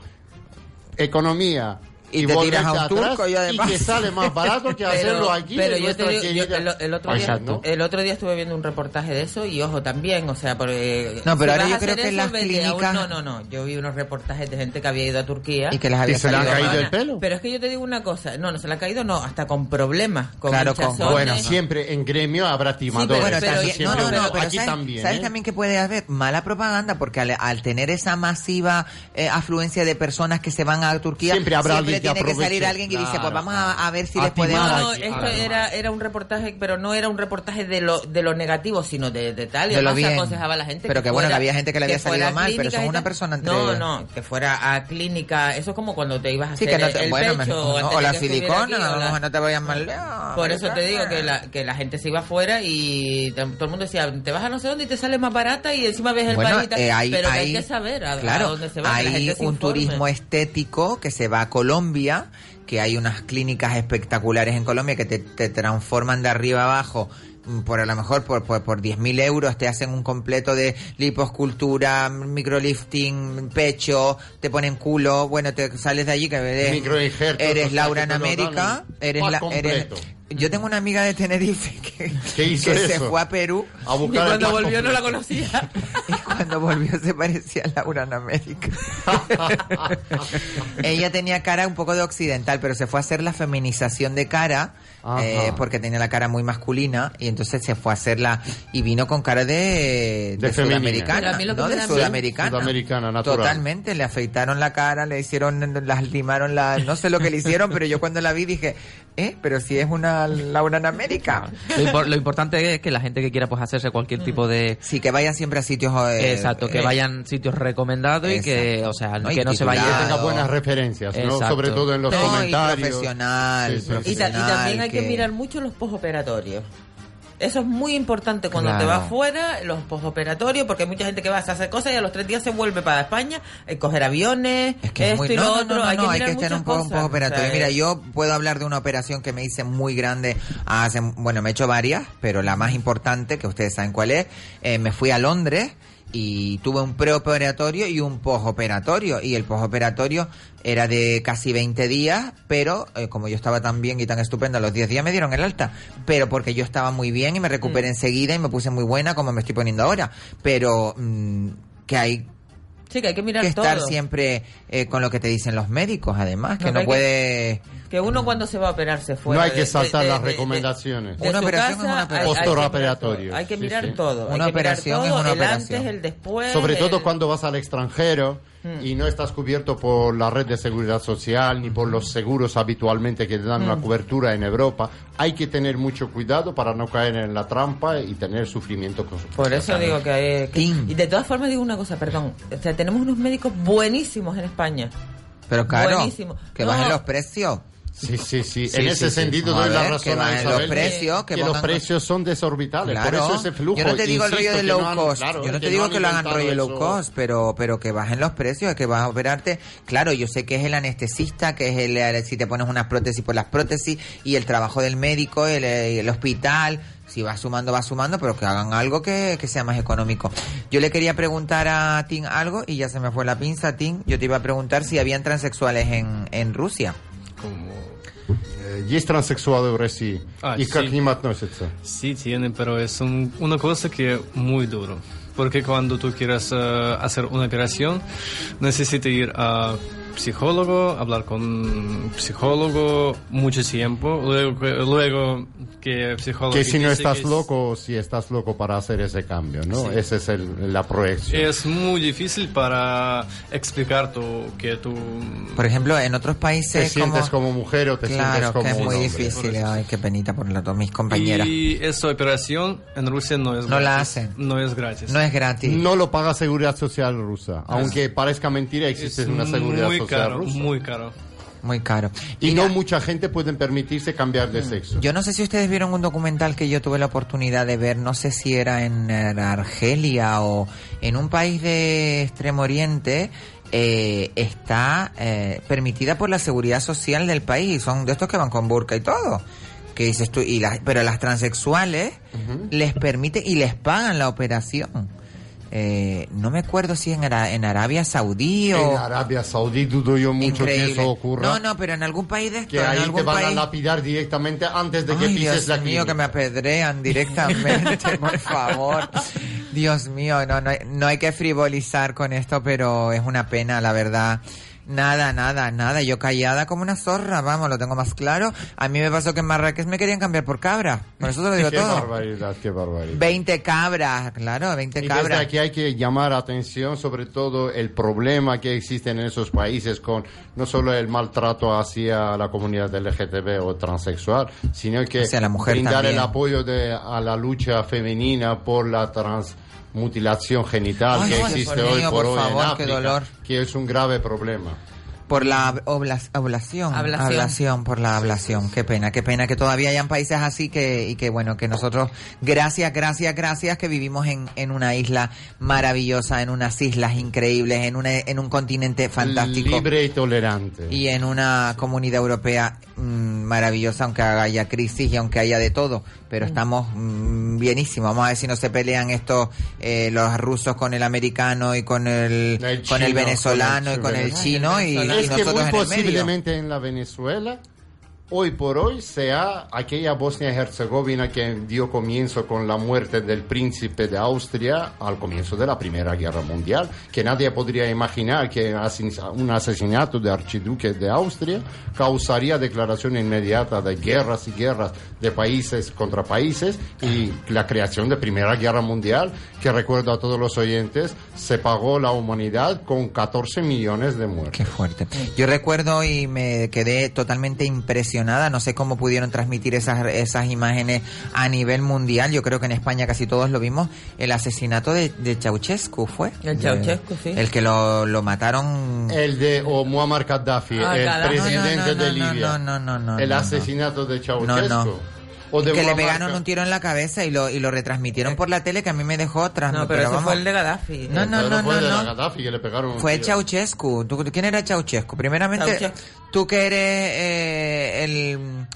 economía.
Y te tiras a un turco y además-
que sale más barato que [LAUGHS] hacerlo aquí
pero yo te digo, yo- el, el otro día,
Exacto.
el otro día estuve viendo un reportaje de eso y ojo también, o sea, porque
No, pero
si
ahora yo creo que
eso,
las
a un-
clínicas-
no, no, no, yo vi unos reportajes de gente que había ido a Turquía
Y que les había
¿Y se le ha caído el pelo?
Pero es que yo te digo una cosa, no, no se le ha caído, no, hasta con problemas, con
Claro, con-.
Bueno, siempre en gremio habrá timadores. Eso
no, no, no,
hubo.
pero
aquí
¿sabes,
también.
¿sabes
¿eh?
también que puede haber? Mala propaganda, porque al, tener esa masiva eh, afluencia de personas que se van a Turquía,
Siempre habrá alguien
tiene que salir alguien y dice, pues vamos a, a ver si les podemos...
No, no, esto era, era un reportaje, pero no era un reportaje de lo, de lo negativo, sino de, de tal. Y
De lo bien.
aconsejaba a la gente
Pero que bueno, que había gente que le había salido mal, pero
y
una persona entre-
No, no, que fuera a clínica. Eso es como cuando te ibas a
Sí,
hacer
que no te-
el
bueno,
pecho.
no, o la silicona, no te vayas mal lejos.
Por eso te digo que la, que la gente se iba afuera y todo el mundo decía, te vas a no sé dónde y te sale más barata y encima ves el
Bueno, eh, hay-
pero que hay
hay-
que saber a, a
claro,
dónde se va. la
hay
gente se
un turismo estético que se va a Colombia, que hay unas clínicas espectaculares en Colombia que te, te transforman de arriba abajo mm, por a lo mejor por, por, por 10.000 euros te hacen un completo de liposcultura, microlifting, pecho, te ponen culo, bueno, te sales de allí que eres, Laura en América, eres, la, eres
completo.
yo tengo una amiga de Tenerife que,
¿Qué hizo
que se fue a Perú
A buscar
Y
el
cuando volvió no la conocía. [LAUGHS]
cuando volvió se parecía a Laura en América. [LAUGHS] Ella tenía cara un poco de occidental, pero se fue a hacer la feminización de cara. Eh, porque tenía la cara muy masculina y entonces se fue a hacerla y vino con cara de, sudamericana,
que
¿no? De
da
sudamericana.
Sudamericana, natural.
Totalmente, le afeitaron la cara, le hicieron, las limaron la, no sé lo que le hicieron, pero yo cuando la vi dije, eh, pero si es una Laura en América.
Lo, impor- lo importante es que la gente que quiera pues hacerse cualquier tipo de...
Sí, que vaya siempre a sitios... eh,
Exacto, que
eh,
vayan sitios recomendados y que, o sea,
No,
que no se vaya...
titulado.
tenga buenas referencias, sobre todo en los
No, y
comentarios.
profesional,
Sí, sí, sí.
Y, ta- y
profesional,
también hay que...
que-
mirar mucho los postoperatorios. Eso es muy importante cuando te vas fuera, los postoperatorios, porque hay mucha gente que va a hacer cosas y a los tres días se vuelve para España, eh, coger aviones,
que es
esto
muy-
y lo
no,
otro.
no, no,
hay que,
no,
mirar
estar un poco un
cosas.
poco operatorio.
O sea,
Mira, yo puedo hablar de una operación que me hice muy grande hace, bueno, me he hecho varias, pero la más importante, que ustedes saben cuál es, eh, me fui a Londres y tuve un preoperatorio y un posoperatorio y el posoperatorio era de casi 20 días, pero eh, como yo estaba tan bien y tan estupenda, los 10 días me dieron el alta, pero porque yo estaba muy bien y me recuperé enseguida y me puse muy buena como me estoy poniendo ahora, pero mm, que hay
Sí, que hay que mirar
que estar
todo.
siempre eh, con lo que te dicen los médicos, además, que
No,
no,
que hay
puede...
Que uno cuando se va a operarse fuera
No hay
de-
que
de-
saltar
de-
las
de- de-
recomendaciones.
de
Una operación
casa,
es una operación.
hay que mirar todo. Hay que
sí,
mirar
sí.
todo. hay
Una
que
operación es una
el
operación.
antes, el después.
Sobre
el-
todo cuando vas al extranjero
Mm.
y no estás cubierto por la red de seguridad social ni por los seguros habitualmente que te dan una
Mm.
cobertura en Europa. Hay que tener mucho cuidado para no caer en la trampa y tener sufrimiento. con-
Por eso digo que, hay- que-
Tim.
Y de todas formas digo una cosa, perdón. O sea, tenemos unos médicos buenísimos en España.
Pero claro,
Buenísimo.
que
No.
bajen los precios.
Sí, sí, sí.
Sí,
en
sí,
ese
sí.
sentido doy la
que
razón a
bajen los precios, que
que los precios son desorbitables.
Claro.
Por eso ese flujo.
Yo no te digo el rollo de
que
low
no han-
cost.
claro,
yo no te
que
digo que lo hagan rollo low
eso.
cost, pero, pero que bajen los precios, que vas a operarte. Claro, yo sé que es el anestesista, que es el, el- si te pones unas prótesis por las prótesis y el trabajo del médico, el, el hospital. Si va sumando, va sumando, pero que hagan algo que, que sea más económico. Yo le quería preguntar a Tim algo y ya se me fue la pinza, Tim. Yo te iba a preguntar si habían transexuales en, en Rusia.
Э, Есть транссексуалы в России.
А,
И как к ним относятся?
Sí, tienen, pero es un- una cosa que muy duro. Porque cuando tú quieres eh, hacer una operación, necesitas ir a psicólogo, hablar con psicólogo mucho tiempo. Luego, que- luego que psicólogo...
Que si no estás
que
loco, si estás loco para hacer ese cambio, ¿no?
Sí.
Esa es el- la proyección.
Es muy difícil para explicar tu, que tú...
Por ejemplo, en otros países.
Te sientes como mujer o te
claro,
sientes como
que es muy
hombre.
difícil. Ay, qué penita por la, mis compañeras.
Y esa operación en Rusia no es
No la
gratis.
hacen.
No es gratis.
No es gratis.
No lo paga Seguridad Social rusa. Aunque parezca mentira, existe
Es
una Seguridad
muy Caro, muy caro.
Muy caro.
Y no mucha gente puede permitirse cambiar de sexo.
Yo no sé si ustedes vieron un documental que yo tuve la oportunidad de ver, no sé si era en Argelia o en un país de Extremo Oriente, eh, está eh, permitida por la seguridad social del país. Son de estos que van con burka y todo. Que dices tú, y las, pero las transexuales les permite y les pagan la operación. Eh, no me acuerdo si en, Ara- en Arabia Saudí o...
En Arabia Saudí dudo yo mucho que eso ocurra.
No, no, pero en algún país de estos,
que
en
ahí
algún
te van
país...
a lapidar directamente antes de que pises
Dios
la
mío, que me apedrean directamente, por favor. Dios mío, no, no, hay- no hay que frivolizar con esto, pero es una pena, la verdad, Nada, nada, nada. Yo callada como una zorra, vamos, lo tengo más claro. A mí me pasó que en Marrakech me querían cambiar por cabra. Por eso te lo digo [LAUGHS]
qué
todo.
barbaridad, qué barbaridad.
20 cabras, claro, 20
Y desde
cabras.
aquí hay que llamar atención sobre todo el problema que existe en esos países con no solo el maltrato hacia la comunidad LGTB o transexual, sino que
la mujer
brindar
también.
el apoyo de, a la lucha femenina por la transmutilación genital
Ay,
que existe hoy por,
por
hoy
favor,
en África, que es un grave problema.
Por la obla- ablación,
Ablación.
ablación, por la ablación. Qué pena, qué pena que todavía hayan países así que, y que bueno, que nosotros, gracias, gracias, gracias que vivimos en, en una isla maravillosa, en unas islas increíbles, en, una, en un continente fantástico.
Libre y tolerante.
y en una comunidad europea mm, maravillosa, aunque haya crisis y aunque haya de todo, pero estamos mm, bienísimos. Vamos a ver si no se pelean estos eh, los rusos con el americano y con el, con el venezolano
con el
y con el
chino.
chino y, y
es que muy
en
posiblemente en la Venezuela hoy por hoy sea aquella Bosnia y Herzegovina que dio comienzo con la muerte del príncipe de Austria al comienzo de la Primera Guerra Mundial, que nadie podría imaginar que un asesinato de archiduque de Austria causaría declaración inmediata de guerras y guerras de países contra países y la creación de Primera Guerra Mundial, que recuerdo a todos los oyentes, se pagó la humanidad con 14 millones de muertos.
Qué fuerte. Yo recuerdo y me quedé totalmente impresionada. No sé cómo pudieron transmitir esas, esas imágenes a nivel mundial. Yo creo que en España casi todos lo vimos. El asesinato de, de Ceausescu fue.
El Ceausescu, sí.
El que lo, lo mataron.
El de o Muammar Gaddafi,
Ah,
el presidente
No, no, no,
de
no,
Libia.
no, no, no,
el
no, no.
asesinato de
No,
Ceausescu.
No.
O de
que le pegaron
Ga-
un tiro en la cabeza y lo, y lo retransmitieron por la tele que a mí me dejó tras.
No, pero ese
vamos.
fue el de Gaddafi.
No, no,
Pero
no,
fue
no, no.
Gaddafi que le pegaron
Fue. Ceausescu. ¿Tú- ¿Quién era Ceausescu? Primeramente,
Ceausescu.
tú que eres eh, el...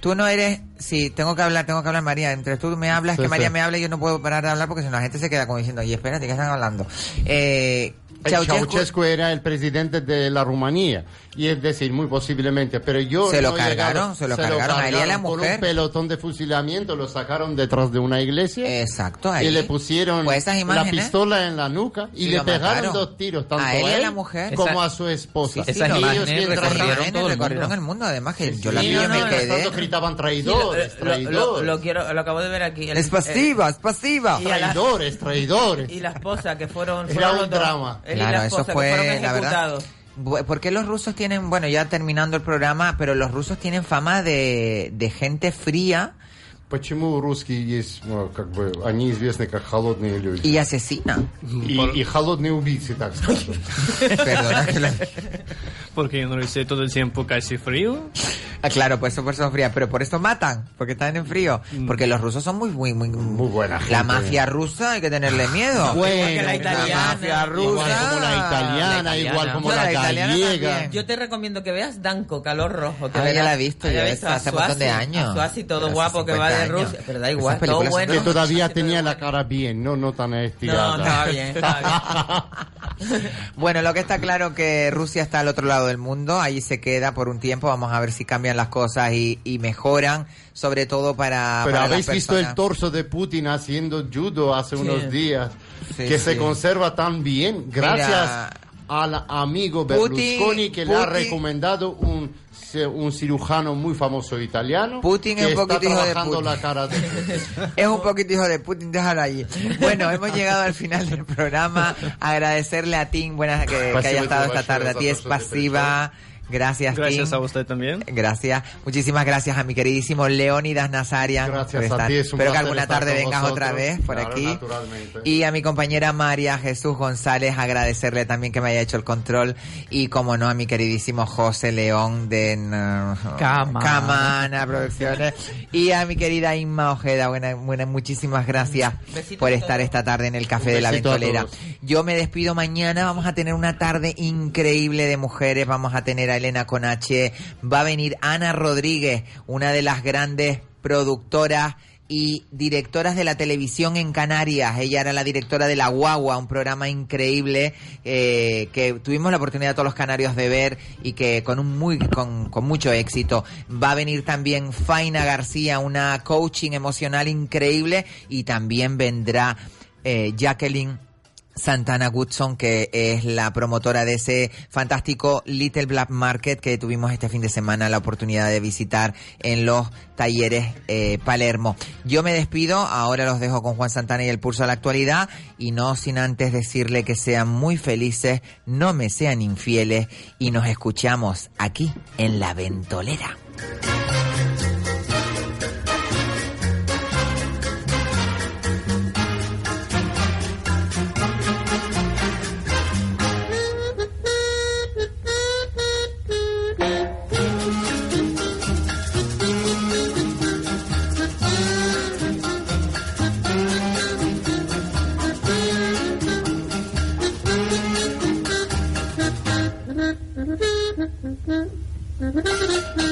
Tú no eres... Sí, tengo que hablar, tengo que hablar, María. Entre tú me hablas,
Sí,
que María me habla y yo no puedo parar de hablar porque si no la gente se queda como diciendo, oye, espérate, ¿qué están hablando? Eh, Ceausescu-
Ceausescu era el presidente de la Rumanía. Y es decir, muy posiblemente. Pero yo.
Se lo
no he llegado-
cargaron, se lo cargaron. A él y a la
Con
mujer.
un pelotón de fusilamiento lo sacaron detrás de una iglesia.
Exacto, ahí.
Y le pusieron
Pues esas
la pistola en la nuca y,
Y
le pegaron
mataron.
dos tiros, tanto
A él y a la mujer.
como
Esa-
a su esposa.
Sí, sí,
Y
no,
ellos mientras-
recorrieron
todo el
recorrieron
mundo.
el mundo, además que
Sí,
yo la vi
no,
y me
no,
quedé...
gritaban
Sí, lo,
traidores,
lo- lo-
traidores.
lo quiero, lo acabo de ver aquí. El-
Es pasiva, es pasiva.
Y
Traidores, traidores.
Y la esposa que fueron.
Era
fueron
un
dos.
drama.
Él y
Claro,
la
eso
esposa que fueron
fue, la verdad.
ejecutados.
¿Por qué los rusos tienen, bueno, ya terminando el programa, pero los rusos tienen fama de, de gente fría
Почему русские есть, ну, как бы, они известны как холодные люди?
y asesina?
И, и холодные убийцы, так скажем.
Perdona [LAUGHS] que la-
Porque en Rusia todo el tiempo casi frío.
Ah, claro, pues eso por eso fría, pero por eso matan, porque están en frío. Porque los rusos son muy, muy, muy,
Muy buena gente.
La mafia rusa hay que tenerle miedo.
Bueno,
que la italiana.
mafia rusa.
Igual como la italiana, igual como
Bueno,
la,
la italiana
gallega.
también.
Yo te recomiendo que veas Danco, Calor Rojo. Que
Ah, ya
verás-
la he visto
haya
yo,
visto
esa
a
hace un montón de
Suasi,
años.
A Suasi, todo
Pero hace
guapo que va
50
de
años.
Rusia. Pero da igual, todo bueno.
Que todavía [LAUGHS] tenía la cara bien, no, no tan
No,
estirada.
estaba bien, estaba bien. [LAUGHS]
Bueno, lo que está claro que Rusia está al otro lado del mundo, ahí se queda por un tiempo, vamos a ver si cambian las cosas y, y mejoran, sobre todo para...
Pero
para las
habéis visto el torso de Putin haciendo judo hace unos días,
Sí,
que
sí.
se conserva tan bien, gracias
Mira
al amigo Berlusconi que le ha recomendado un, un cirujano muy famoso italiano
Putin
que es
un
está
trabajando de Putin.
la cara
es un poquito hijo de Putin déjalo allí bueno hemos llegado al final del programa. Agradecerle a Tim buenas que, que haya estado esta tarde. A ti es pasiva. Gracias,
Gracias a usted también.
Gracias. Muchísimas gracias a mi queridísimo Leónidas Nazarian.
Gracias
por
a
estar.
ti, es un
Espero que alguna tarde vengas
vosotros.
otra vez por
Claro,
aquí.
naturalmente.
Y a mi compañera María Jesús González, agradecerle también que me haya hecho el control. Y como no, a mi queridísimo José León de uh,
Cama.
Camana Producciones. Y a mi querida Inma Ojeda. Buena, buena, muchísimas gracias
Besitos
por estar esta tarde en el Café de la
besito
Ventolera. Yo me despido mañana. Vamos a tener una tarde increíble de mujeres. Vamos a tener a Elena Conache. Va a venir Ana Rodríguez, una de las grandes productoras y directoras de la televisión en Canarias. Ella era la directora de La Guagua, un programa increíble eh, que tuvimos la oportunidad todos los canarios de ver y que con un muy con, con mucho éxito. Va a venir también Faina García, una coaching emocional increíble y también vendrá eh, Jacqueline Santana Goodson, que es la promotora de ese fantástico Little Black Market que tuvimos este fin de semana la oportunidad de visitar en los talleres eh, Palermo. Yo me despido, ahora los dejo con Juan Santana y el pulso a la actualidad y no sin antes decirle que sean muy felices, no me sean infieles y nos escuchamos aquí en La Ventolera.
Mm-hmm. [LAUGHS]